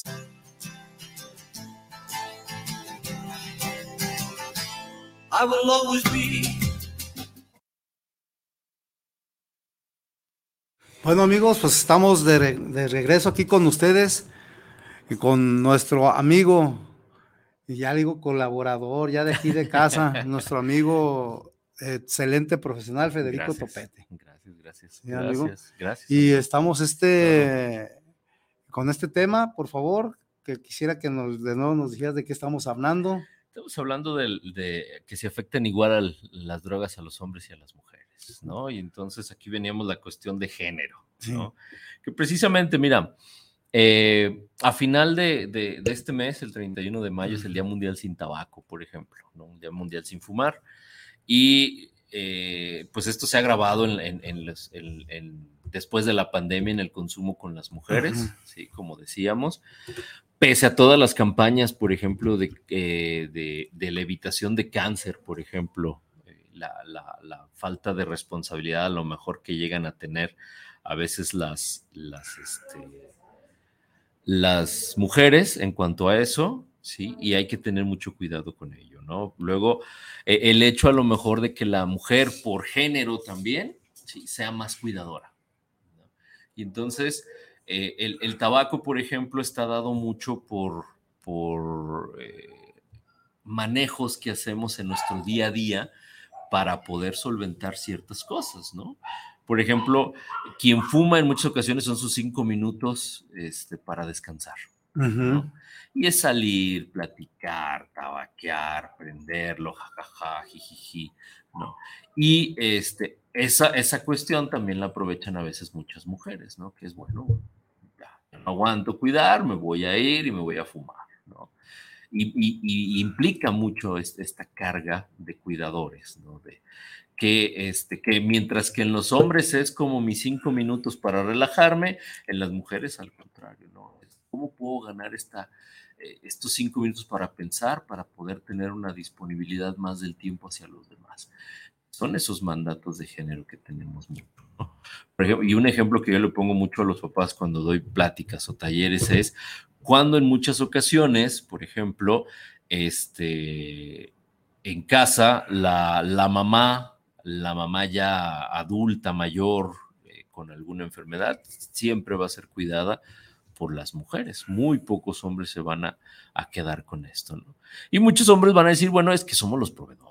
I will always be.
Bueno amigos, pues estamos de, re- de regreso aquí con ustedes y con nuestro amigo, y ya digo colaborador, ya de aquí de casa, nuestro amigo excelente profesional Federico
Gracias,
Topete.
Gracias, gracias.
Sí, amigo.
gracias, gracias.
Y estamos este con este tema, por favor, que quisiera que nos, de nuevo nos dijeras de qué estamos hablando.
Estamos hablando de, que se afectan igual al- las drogas a los hombres y a las mujeres, ¿no? Y entonces aquí veníamos la cuestión de género, ¿no? Que precisamente, mira, eh, a final de, de- de este mes, el 31 de mayo, es el Día Mundial sin Tabaco, por ejemplo, ¿no? Un Día Mundial sin Fumar. Y eh, pues esto se ha agravado en, en- en los- en- después de la pandemia en el consumo con las mujeres, sí, como decíamos pese a todas las campañas, por ejemplo, de, eh, de, de la evitación de cáncer, por ejemplo, eh, la, la- la falta de responsabilidad a lo mejor que llegan a tener a veces las, las, este, las mujeres en cuanto a eso, ¿sí? Y hay que tener mucho cuidado con ello, ¿no? Luego, eh, el hecho a lo mejor de que la mujer por género también, ¿sí? Sea más cuidadora. Entonces, eh, el, el tabaco, por ejemplo, está dado mucho por, por eh, manejos que hacemos en nuestro día a día para poder solventar ciertas cosas, ¿no? Por ejemplo, quien fuma en muchas ocasiones son sus cinco minutos este, para descansar. ¿no? Y es salir, platicar, tabaquear, prenderlo, jajaja, jijiji, ¿no? Y este, esa, esa cuestión también la aprovechan a veces muchas mujeres, ¿no? Que es bueno, ya, no aguanto cuidar, me voy a ir y me voy a fumar, ¿no? Y, y- y implica mucho es- esta carga de cuidadores, ¿no? De, que, este, que mientras que en los hombres es como mis cinco minutos para relajarme, en las mujeres al contrario, ¿no? ¿Cómo puedo ganar esta, eh, estos cinco minutos para pensar, para poder tener una disponibilidad más del tiempo hacia los demás? Son esos mandatos de género que tenemos ¿no? Y un ejemplo que yo le pongo mucho a los papás cuando doy pláticas o talleres es cuando en muchas ocasiones, por ejemplo, este, en casa, la, la mamá, la mamá ya adulta, mayor, eh, con alguna enfermedad, siempre va a ser cuidada por las mujeres. Muy pocos hombres se van a, a quedar con esto, ¿no? Y muchos hombres van a decir, bueno, es que somos los proveedores.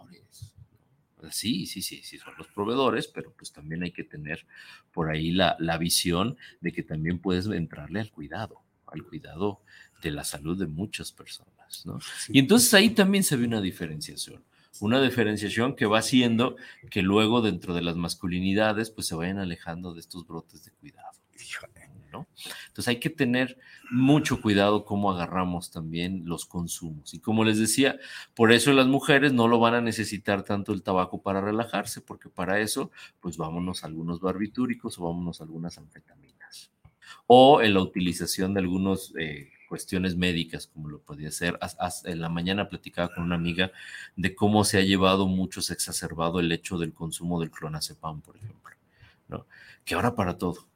Sí, sí, sí, sí, son los proveedores, pero pues también hay que tener por ahí la, la visión de que también puedes entrarle al cuidado, al cuidado de la salud de muchas personas, ¿no? Y entonces ahí también se ve una diferenciación, una diferenciación que va haciendo que luego dentro de las masculinidades pues se vayan alejando de estos brotes de cuidado. ¿No? Entonces hay que tener mucho cuidado cómo agarramos también los consumos. Y como les decía, por eso las mujeres no lo van a necesitar tanto el tabaco para relajarse, porque para eso, pues vámonos a algunos barbitúricos o vámonos a algunas anfetaminas. O en la utilización de algunos eh, cuestiones médicas, como lo podía ser. En la mañana platicaba con una amiga de cómo se ha llevado mucho, se ha exacerbado el hecho del consumo del clonazepam, por ejemplo, ¿no? Que ahora para todo.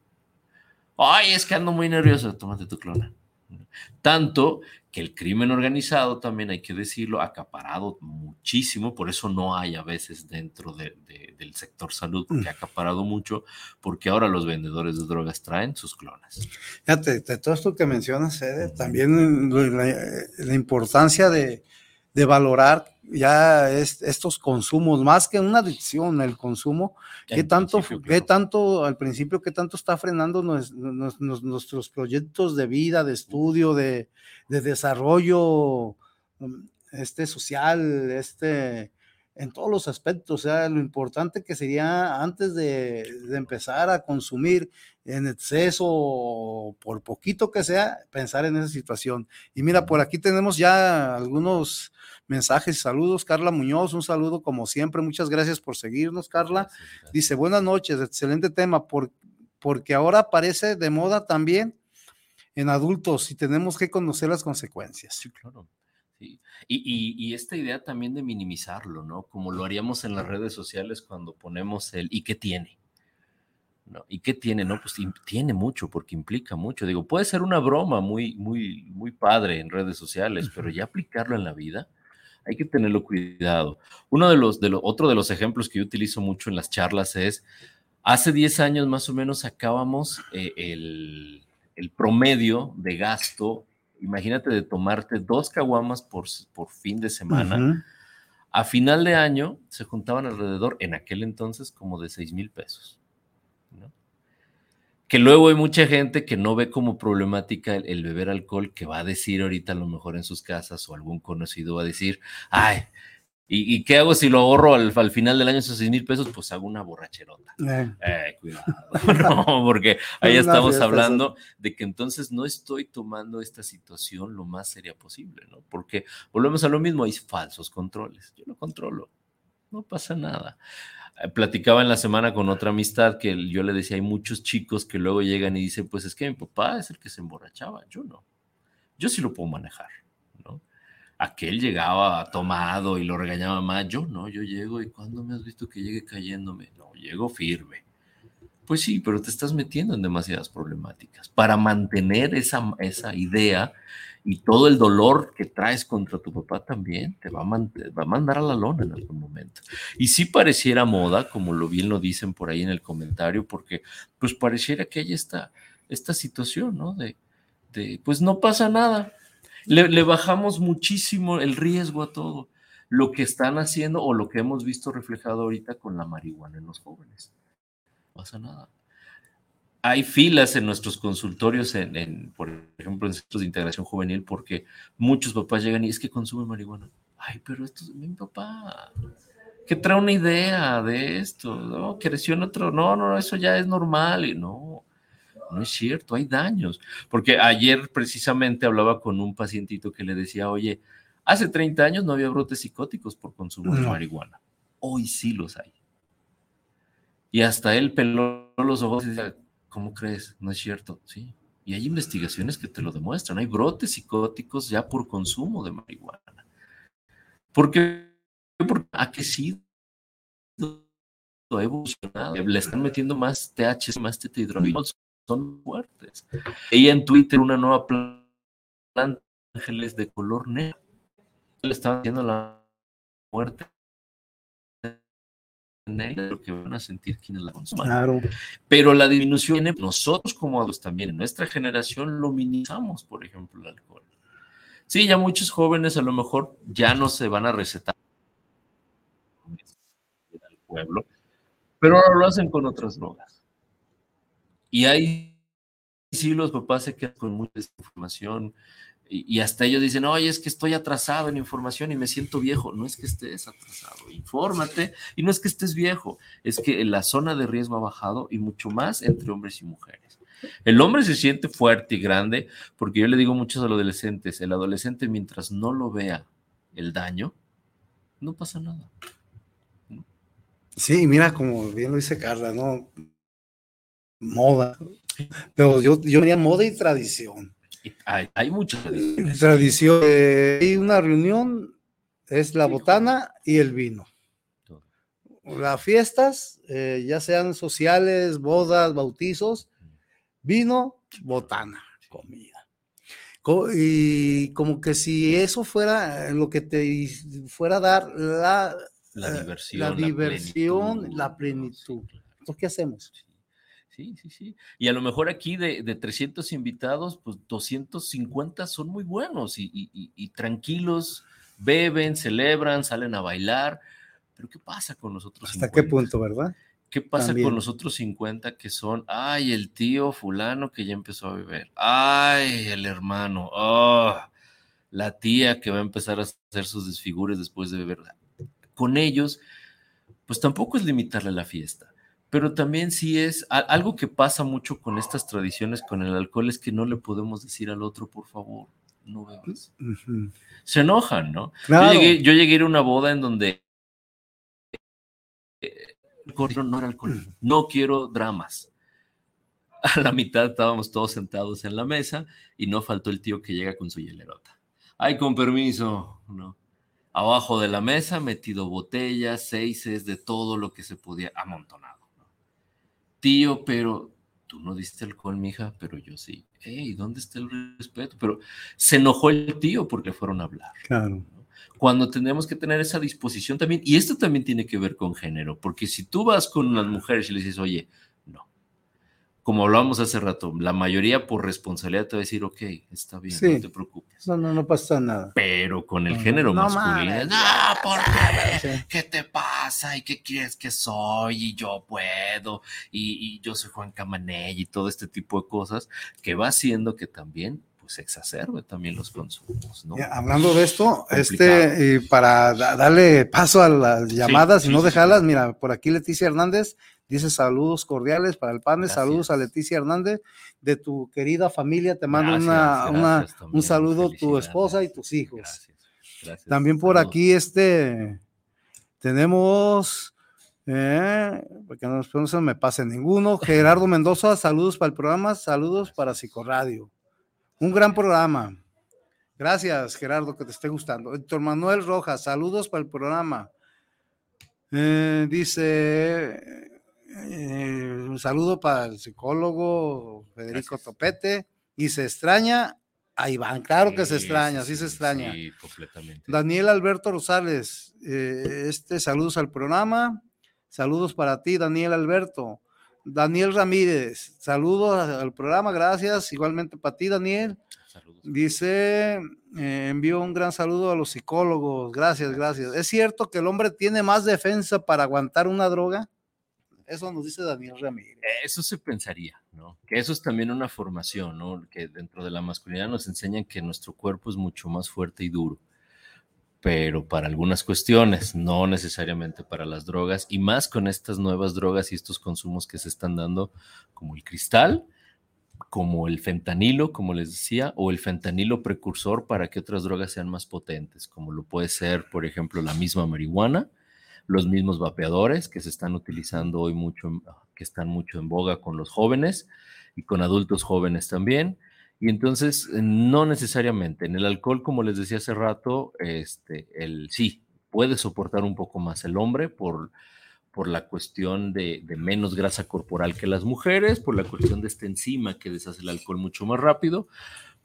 Ay, es que ando muy nervioso, tómate tu clona. Tanto que el crimen organizado, también hay que decirlo, ha acaparado muchísimo, por eso no hay a veces dentro de, de, del sector salud, que ha acaparado mucho, porque ahora los vendedores de drogas traen sus clonas.
Fíjate, de todo esto que mencionas, Ede, también la, la importancia de, de, valorar ya es, estos consumos, más que una adicción, el consumo, ¿qué tanto, ¿qué tanto al principio, qué tanto está frenando nos, nos, nos, nuestros proyectos de vida, de estudio, de, de desarrollo este, social, este, en todos los aspectos, o sea, lo importante que sería antes de, de, empezar a consumir en exceso, por poquito que sea, pensar en esa situación. Y mira, por aquí tenemos ya algunos mensajes y saludos. Carla Muñoz, un saludo como siempre. Muchas gracias por seguirnos, Carla. Gracias, gracias. Dice, buenas noches, excelente tema, por, porque ahora aparece de moda también en adultos y tenemos que conocer las consecuencias.
Sí, claro. Sí. Y, y, y, esta idea también de minimizarlo, ¿no? Como lo haríamos en las redes sociales cuando ponemos el ¿y qué tiene? ¿No? ¿Y qué tiene? No, pues tiene mucho porque implica mucho. Digo, puede ser una broma muy, muy, muy padre en redes sociales, pero ya aplicarlo en la vida, hay que tenerlo cuidado. Uno de los, de lo, otro de los ejemplos que yo utilizo mucho en las charlas es, hace 10 años más o menos sacábamos eh, el, el promedio de gasto imagínate de tomarte dos caguamas por, por fin de semana. Uh -huh. A final de año se juntaban alrededor, en aquel entonces, como de 6 mil pesos. ¿No? Que luego hay mucha gente que no ve como problemática el, el, beber alcohol, que va a decir ahorita a lo mejor en sus casas o algún conocido va a decir, ay, ¿Y, ¿Y, qué hago si lo ahorro al, al, final del año esos 6 mil pesos? Pues hago una borracherota. Eh. Eh, cuidado. no, porque ahí estamos hablando de que entonces no estoy tomando esta situación lo más seria posible, ¿no? Porque volvemos a lo mismo, hay falsos controles. Yo lo controlo, no pasa nada. Eh, platicaba en la semana con otra amistad que yo le decía, hay muchos chicos que luego llegan y dicen, pues es que mi papá es el que se emborrachaba, yo no. Yo sí lo puedo manejar aquel llegaba tomado y lo regañaba más, yo no, yo llego y cuando me has visto que llegue cayéndome, no, llego firme. Pues sí, pero te estás metiendo en demasiadas problemáticas. Para mantener esa, esa idea y todo el dolor que traes contra tu papá también te va a, mandar a la lona en algún momento. Y sí pareciera moda, como lo bien lo dicen por ahí en el comentario, porque pues pareciera que hay esta, esta situación, ¿no? De, pues no pasa nada, le, bajamos muchísimo el riesgo a todo. Lo que están haciendo o lo que hemos visto reflejado ahorita con la marihuana en los jóvenes. No pasa nada. Hay filas en nuestros consultorios, en, en, por ejemplo, en centros de integración juvenil, porque muchos papás llegan y es que consumen marihuana. Ay, pero esto es mi papá, que trae una idea de esto, ¿no? Creció en otro, no, no, eso ya es normal, y no, no es cierto, hay daños. Porque ayer precisamente hablaba con un pacientito que le decía, oye, hace 30 años no había brotes psicóticos por consumo de marihuana. Hoy sí los hay. Y hasta él peló los ojos y decía, ¿cómo crees? No es cierto. Sí. Y hay investigaciones que te lo demuestran. Hay brotes psicóticos ya por consumo de marihuana. Porque, porque ha crecido ha evolucionado. Le están metiendo más THC, más tetrahidrobiol son fuertes. Ella en Twitter una nueva planta ángeles de color negro. Le estaba haciendo la muerte lo que van a sentir quienes la consuman.
Claro.
Pero la disminución, nosotros como adultos también, en nuestra generación lo minimizamos, por ejemplo, el alcohol. Sí, ya muchos jóvenes a lo mejor ya no se van a recetar al pueblo, pero ahora lo hacen con otras drogas. Y ahí sí los papás se quedan con mucha desinformación, y, hasta ellos dicen, oye, es que estoy atrasado en información y me siento viejo. No es que estés atrasado, infórmate. Y no es que estés viejo, es que la zona de riesgo ha bajado y mucho más entre hombres y mujeres. El hombre se siente fuerte y grande porque yo le digo mucho a los adolescentes, el adolescente mientras no lo vea el daño, no pasa nada.
Sí, mira, como bien lo dice Carla, ¿no? Moda. Pero yo, yo diría moda y tradición.
Hay, hay mucha
tradición. Eh, hay una reunión, es la botana y el vino. Las fiestas, eh, ya sean sociales, bodas, bautizos, vino, botana, comida. y como que si eso fuera lo que te fuera a dar la,
la diversión,
la, diversión, la plenitud. Entonces, ¿qué hacemos?
Sí, sí, sí. Y a lo mejor aquí de, de 300 invitados, pues 250 son muy buenos y, y, tranquilos, beben, celebran, salen a bailar. Pero ¿qué pasa con los otros
¿Hasta qué punto, verdad?
¿Qué pasa con los otros 50 que son, ay, el tío fulano que ya empezó a beber, ay, el hermano, oh, la tía que va a empezar a hacer sus desfigures después de beber? Con ellos, pues tampoco es limitarle la fiesta pero también sí es algo que pasa mucho con estas tradiciones con el alcohol es que no le podemos decir al otro, por favor, no bebas. Se enojan, ¿no? Yo, llegué, a ir a una boda en donde eh, no era alcohol, no quiero dramas. A la mitad estábamos todos sentados en la mesa y no faltó el tío que llega con su hielerota. Ay, con permiso, ¿no? Abajo de la mesa metido botellas, seises, de todo lo que se podía amontonado tío, pero tú no diste alcohol, mija, pero yo sí. Ey, ¿dónde está el respeto? Pero se enojó el tío porque fueron a hablar.
Claro.
Cuando tenemos que tener esa disposición también, y esto también tiene que ver con género, porque si tú vas con las mujeres y le dices, oye, como hablábamos hace rato, la mayoría por responsabilidad te va a decir, ok, está bien, no te preocupes.
No, no, no pasa nada.
Pero con el género masculino, no, ¿por qué? ¿Qué te pasa? ¿Y qué quieres que soy? Y yo puedo, y, yo soy Juan Camaney y todo este tipo de cosas, que va haciendo que también pues exacerbe también los consumos. ¿no?
hablando de esto, este, para darle paso a las llamadas y no dejarlas, mira, por aquí Leticia Hernández Dice saludos cordiales para el panel, saludos a Leticia Hernández, de tu querida familia, te mando una, un saludo tu esposa y tus hijos. También por aquí este tenemos, eh, porque no, no se me pase ninguno, Gerardo Mendoza, saludos para el programa, saludos para Psicoradio. Un gran programa. Gracias, Gerardo, que te esté gustando. Héctor Manuel Rojas, saludos para el programa. Eh, dice eh, un saludo para el psicólogo Federico Topete. Y se extraña a Iván, claro que se extraña, sí, se extraña.
Sí, completamente.
Daniel Alberto Rosales, eh, este, saludos al programa. Saludos para ti, Daniel Alberto. Daniel Ramírez, saludos al programa, gracias. Igualmente para ti, Daniel. Dice, eh, envío un gran saludo a los psicólogos. Gracias, gracias. ¿Es cierto que el hombre tiene más defensa para aguantar una droga? Eso nos dice Daniel Ramírez.
Eso se pensaría, ¿no? Que eso es también una formación, ¿no? Que dentro de la masculinidad nos enseñan que nuestro cuerpo es mucho más fuerte y duro, pero para algunas cuestiones, no necesariamente para las drogas, y más con estas nuevas drogas y estos consumos que se están dando, como el cristal, como el fentanilo, como les decía, o el fentanilo precursor para que otras drogas sean más potentes, como lo puede ser, por ejemplo, la misma marihuana los mismos vapeadores que se están utilizando hoy mucho, que están mucho en boga con los jóvenes y con adultos jóvenes también. Y entonces, no necesariamente. En el alcohol, como les decía hace rato, este, el sí, puede soportar un poco más el hombre por, por la cuestión de, de, menos grasa corporal que las mujeres, por la cuestión de esta enzima que deshace el alcohol mucho más rápido,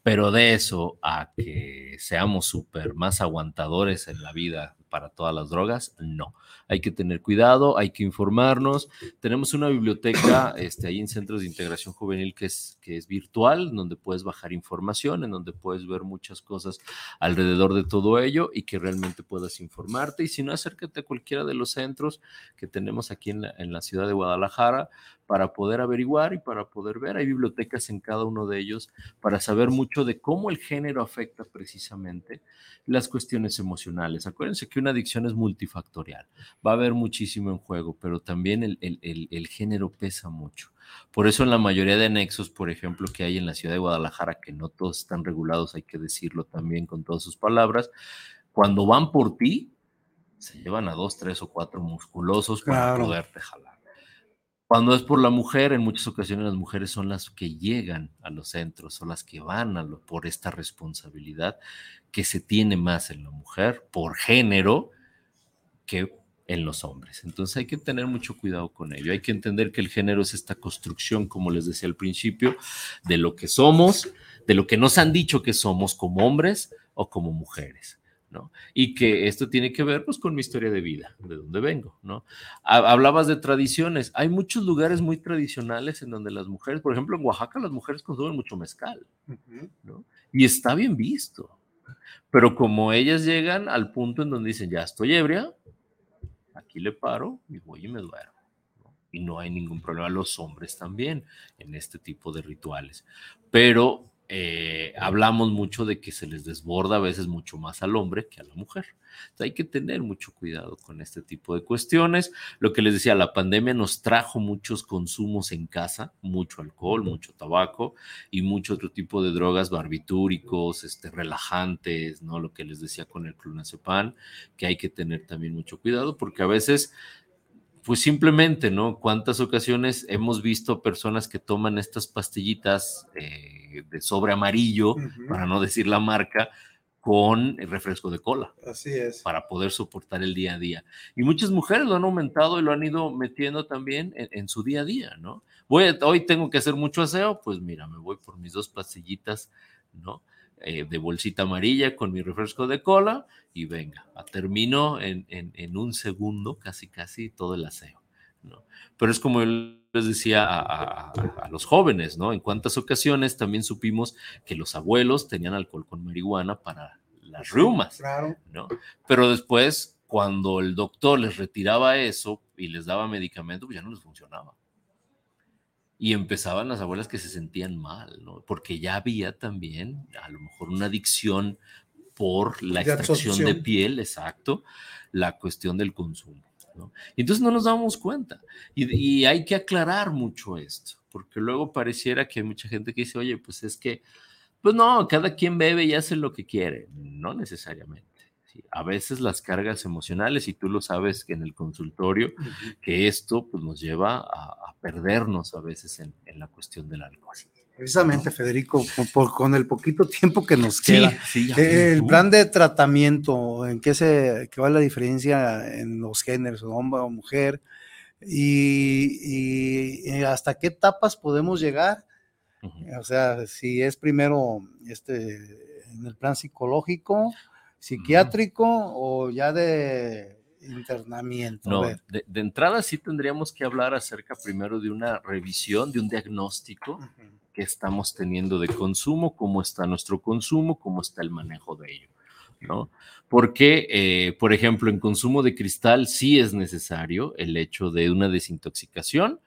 pero de eso a que seamos súper más aguantadores en la vida para todas las drogas, no. Hay que tener cuidado, hay que informarnos. Tenemos una biblioteca este, ahí en Centros de Integración Juvenil que es, que es virtual, donde puedes bajar información, en donde puedes ver muchas cosas alrededor de todo ello y que realmente puedas informarte. Y si no, acércate a cualquiera de los centros que tenemos aquí en la, en la ciudad de Guadalajara para poder averiguar y para poder ver. Hay bibliotecas en cada uno de ellos para saber mucho de cómo el género afecta precisamente las cuestiones emocionales. Acuérdense que una adicción es multifactorial. Va a haber muchísimo en juego, pero también el, el, el, género pesa mucho. Por eso en la mayoría de anexos, por ejemplo, que hay en la ciudad de Guadalajara, que no todos están regulados, hay que decirlo también con todas sus palabras, cuando van por ti, se llevan a dos, tres o cuatro musculosos para poderte jalar. Cuando es por la mujer, en muchas ocasiones las mujeres son las que llegan a los centros, son las que van a lo, por esta responsabilidad que se tiene más en la mujer por género que en los hombres. Entonces hay que tener mucho cuidado con ello. Hay que entender que el género es esta construcción, como les decía al principio, de lo que somos, de lo que nos han dicho que somos como hombres o como mujeres. Y que esto tiene que ver pues con mi historia de vida, de dónde vengo, ¿no? Hablabas de tradiciones, hay muchos lugares muy tradicionales en donde las mujeres, por ejemplo, en Oaxaca las mujeres consumen mucho mezcal, ¿no? Y está bien visto, pero como ellas llegan al punto en donde dicen, ya estoy ebria, aquí le paro y voy y me duermo. Y no hay ningún problema, los hombres también en este tipo de rituales. Pero eh, hablamos mucho de que se les desborda a veces mucho más al hombre que a la mujer. hay que tener mucho cuidado con este tipo de cuestiones. Lo que les decía, la pandemia nos trajo muchos consumos en casa, mucho alcohol, mucho tabaco y mucho otro tipo de drogas, barbitúricos, este, relajantes, ¿no? Lo que les decía con el clonazepam, que hay que tener también mucho cuidado porque a veces pues simplemente, ¿no? ¿Cuántas ocasiones hemos visto personas que toman estas pastillitas eh, de sobre amarillo, para no decir la marca, con el refresco de cola?
Así es.
Para poder soportar el día a día. Y muchas mujeres lo han aumentado y lo han ido metiendo también en, su día a día, ¿no? Voy hoy tengo que hacer mucho aseo, pues mira, me voy por mis dos pastillitas, ¿no? Eh, de bolsita amarilla con mi refresco de cola y venga, termino en, en, un segundo, casi casi todo el aseo. ¿no? Pero es como les decía a, a, los jóvenes, ¿no? En cuántas ocasiones también supimos que los abuelos tenían alcohol con marihuana para las reumas,
claro.
¿no? Pero después, cuando el doctor les retiraba eso y les daba medicamento, pues ya no les funcionaba y empezaban las abuelas que se sentían mal, ¿no? Porque ya había también a lo mejor una adicción por la extracción de piel, exacto, la cuestión del consumo. ¿no? Y entonces no nos dábamos cuenta. Y, y, hay que aclarar mucho esto, porque luego pareciera que hay mucha gente que dice, oye, pues es que, pues no, cada quien bebe y hace lo que quiere. No necesariamente a veces las cargas emocionales, y tú lo sabes que en el consultorio, que esto pues, nos lleva a, perdernos a veces en, la cuestión del alcohol.
Precisamente, Federico, con, el poquito tiempo que nos queda, eh, el plan de tratamiento, ¿en qué se qué va la diferencia en los géneros, hombre o mujer? Y, y, hasta qué etapas podemos llegar? O sea, si es primero este, en el plan psicológico, psiquiátrico o ya de internamiento?
No, de, entrada sí tendríamos que hablar acerca primero de una revisión, de un diagnóstico que estamos teniendo de consumo, cómo está nuestro consumo, cómo está el manejo de ello. ¿no? Porque, eh, por ejemplo, en consumo de cristal sí es necesario el hecho de una desintoxicación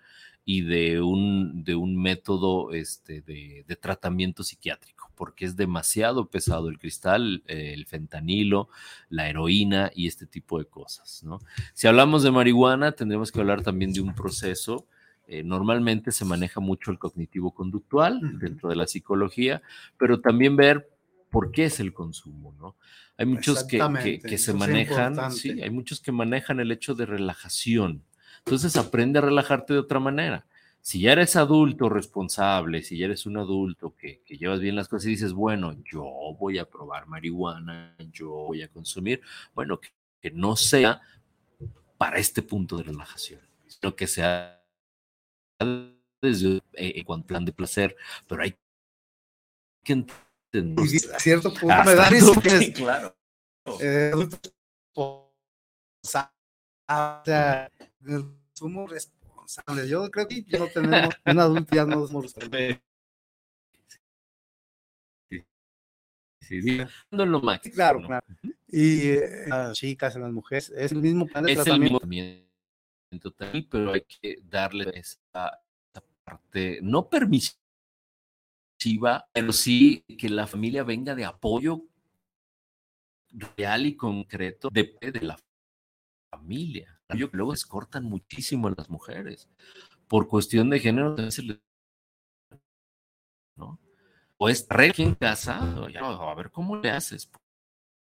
y de un, de un método este, de, de tratamiento psiquiátrico porque es demasiado pesado el cristal, el fentanilo, la heroína y este tipo de cosas. ¿no? Si hablamos de marihuana, tendremos que hablar también de un proceso. Eh, normalmente se maneja mucho el cognitivo conductual dentro de la psicología, pero también ver por qué es el consumo, ¿no? Hay muchos que, que, se manejan, sí, hay muchos que manejan el hecho de relajación. Entonces aprende a relajarte de otra manera si ya eres adulto responsable, si ya eres un adulto que, llevas bien las cosas y dices, bueno, yo voy a probar marihuana, yo voy a consumir, bueno, que, no sea para este punto de relajación, sino que sea desde eh, en plan de placer, pero hay que entender.
a cierto punto me da claro. Eh, o sea, somos responsables. Yo creo que ya no tenemos, un adulto ya no somos responsables.
Sí, no lo más.
Claro, claro. Y eh, las chicas, las mujeres, es el mismo plan de
es el
tratamiento.
mismo tratamiento también, pero hay que darle esa, esa parte no permisiva, pero sí que la familia venga de apoyo real y concreto depende de la familia. Yo luego les cortan muchísimo a las mujeres. Por cuestión de género, se les- ¿no? O es recién casado, ya, a ver cómo le haces,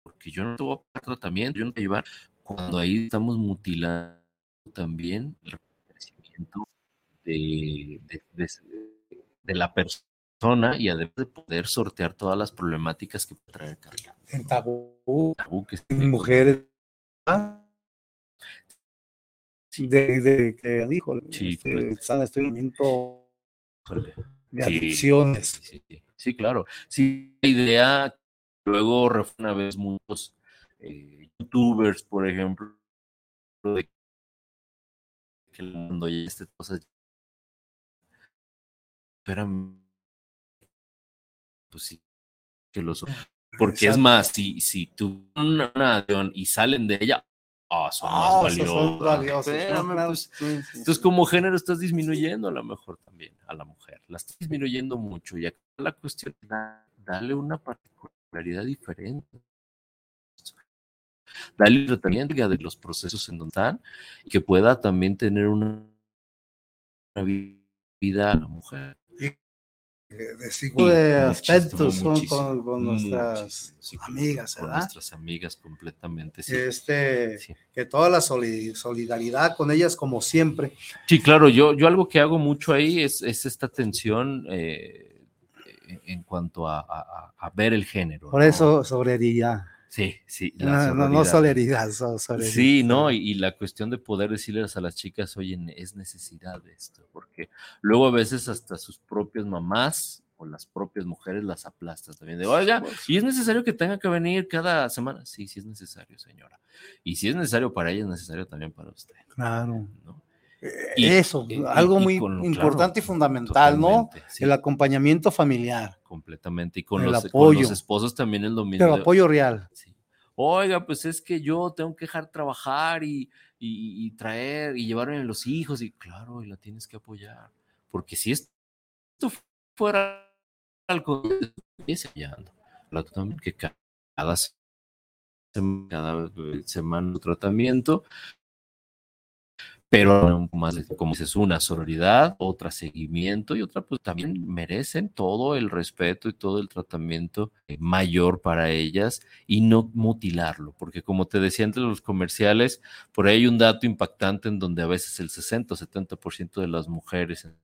porque yo no te voy a pagar tratamiento, yo no te voy a llevar. Cuando ahí estamos mutilando también el crecimiento de, de- de- de la persona y además de poder sortear todas las problemáticas que puede traer carga.
En tabú,
Tabú que
mujeres. ah, De, de que dijo,
Sí,
este,
Híjole.
de
Sí,
adicciones.
Sí, claro. Sí, la idea, luego refuerzan a veces muchos eh, youtubers, por ejemplo, de que el mundo ya esté cosas. Pues sí, que los. Porque es más, si, si tú una una adicción y salen de ella, ah, son más
sí.
entonces, como género, estás disminuyendo a lo mejor también a la mujer. La estás disminuyendo mucho. Y acá la cuestión es da- darle una particularidad diferente. Darle tratamiento de los procesos en donde están y que pueda también tener una, una vi- vida a la mujer.
de, de aspectos son con, con nuestras
sí, con-
amigas,
Con
¿verdad?
nuestras amigas completamente. Sí.
Este,
Sí.
que toda la soli- solidaridad con ellas como siempre.
Sí, claro, yo, yo algo que hago mucho ahí es, es esta tensión eh, en- cuanto a, a- a- a ver el género.
Por
¿no?
eso, sororidad.
Sí, sí. La
no, no solidaridad, so- sororidad.
Sí, no, y, y la cuestión de poder decirles a las chicas, oye, es necesidad de esto, porque luego a veces hasta sus propias mamás o las propias mujeres las aplastan también. De, oiga, y es necesario que tenga que venir cada semana. Sí, sí es necesario, señora. Y si es necesario para ella, es necesario también para usted.
Claro.
¿no? Y-
Eso,
y-
algo
y
muy
con-
importante y
claro,
fundamental, ¿no?
sí.
El acompañamiento familiar,
completamente. Y con
El
los, con
apoyo.
los esposos también es lo mismo.
pero apoyo real.
sí. Oiga, pues es que yo tengo que dejar trabajar y, y- y traer y llevarme a los hijos. Y claro, y la tienes que apoyar. Porque si esto fuera algo. La que ca- cada, cada semana tratamiento. Pero más, como dices, una sororidad, otra seguimiento y otra, pues también merecen todo el respeto y todo el tratamiento eh, mayor para ellas y no mutilarlo, porque como te decía entre los comerciales, por ahí hay un dato impactante en donde a veces el 60 o 70% de las mujeres en,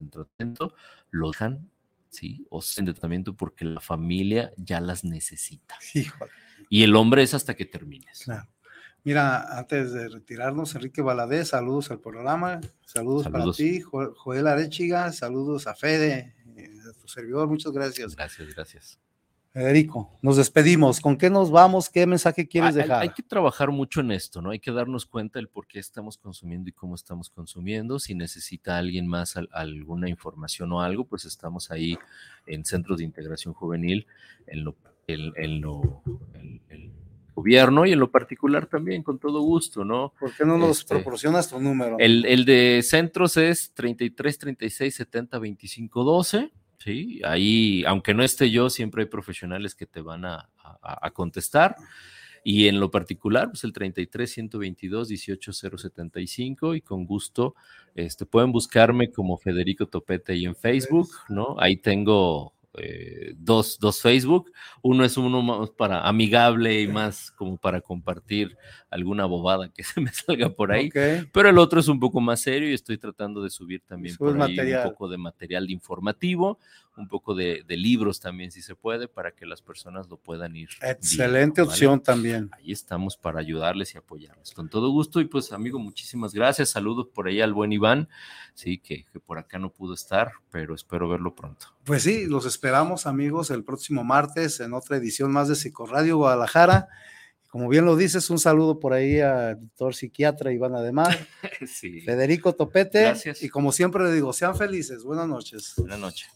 en tratamiento lo dejan, ¿sí? O en tratamiento porque la familia ya las necesita.
Híjole,
Y el hombre es hasta que termines.
claro. Mira, antes de retirarnos, Enrique Valadez, saludos al programa, saludos,
Saludos.
para ti, Jo- Joel Arechiga, saludos a Fede, eh, a tu servidor, muchas gracias.
Gracias, gracias.
Federico, nos despedimos. ¿Con qué nos vamos? ¿Qué mensaje quieres
Hay- hay-
dejar?
Hay, que trabajar mucho en esto, ¿no? Hay que darnos cuenta del por qué estamos consumiendo y cómo estamos consumiendo. Si necesita alguien más al- alguna información o algo, pues estamos ahí en centros de integración juvenil, en lo, en, en lo en gobierno y en lo particular también, con todo gusto, ¿no?
¿Por qué no nos
Este,
proporcionas tu número?
El, el de centros es 33 36 70 25 12. Sí, ahí, aunque no esté yo, siempre hay profesionales que te van a, a- a contestar. Y en lo particular, pues el 33 122 18 075 y con gusto este, pueden buscarme como Federico Topete ahí en Facebook, ¿no? Ahí tengo eh, dos, dos Facebook. Uno es uno más para amigable y más como para compartir alguna bobada que se me salga por ahí. Pero el otro es un poco más serio y estoy tratando de subir también por ahí un poco de material informativo, un poco de, de libros también si se puede para que las personas lo puedan ir.
Excelente
viendo, ¿vale?
opción también.
Ahí estamos para ayudarles y apoyarles. Con todo gusto y pues amigo, muchísimas gracias. Saludos por ahí al buen Iván, sí, que, que por acá no pudo estar, pero espero verlo pronto.
Pues sí, los esperamos amigos el próximo martes en otra edición más de Psicoradio Guadalajara. Como bien lo dices, un saludo por ahí al doctor psiquiatra Iván Ademar,
Sí.
Federico Topete.
Gracias.
Y como siempre le digo, sean felices. Buenas noches.
Buenas noches.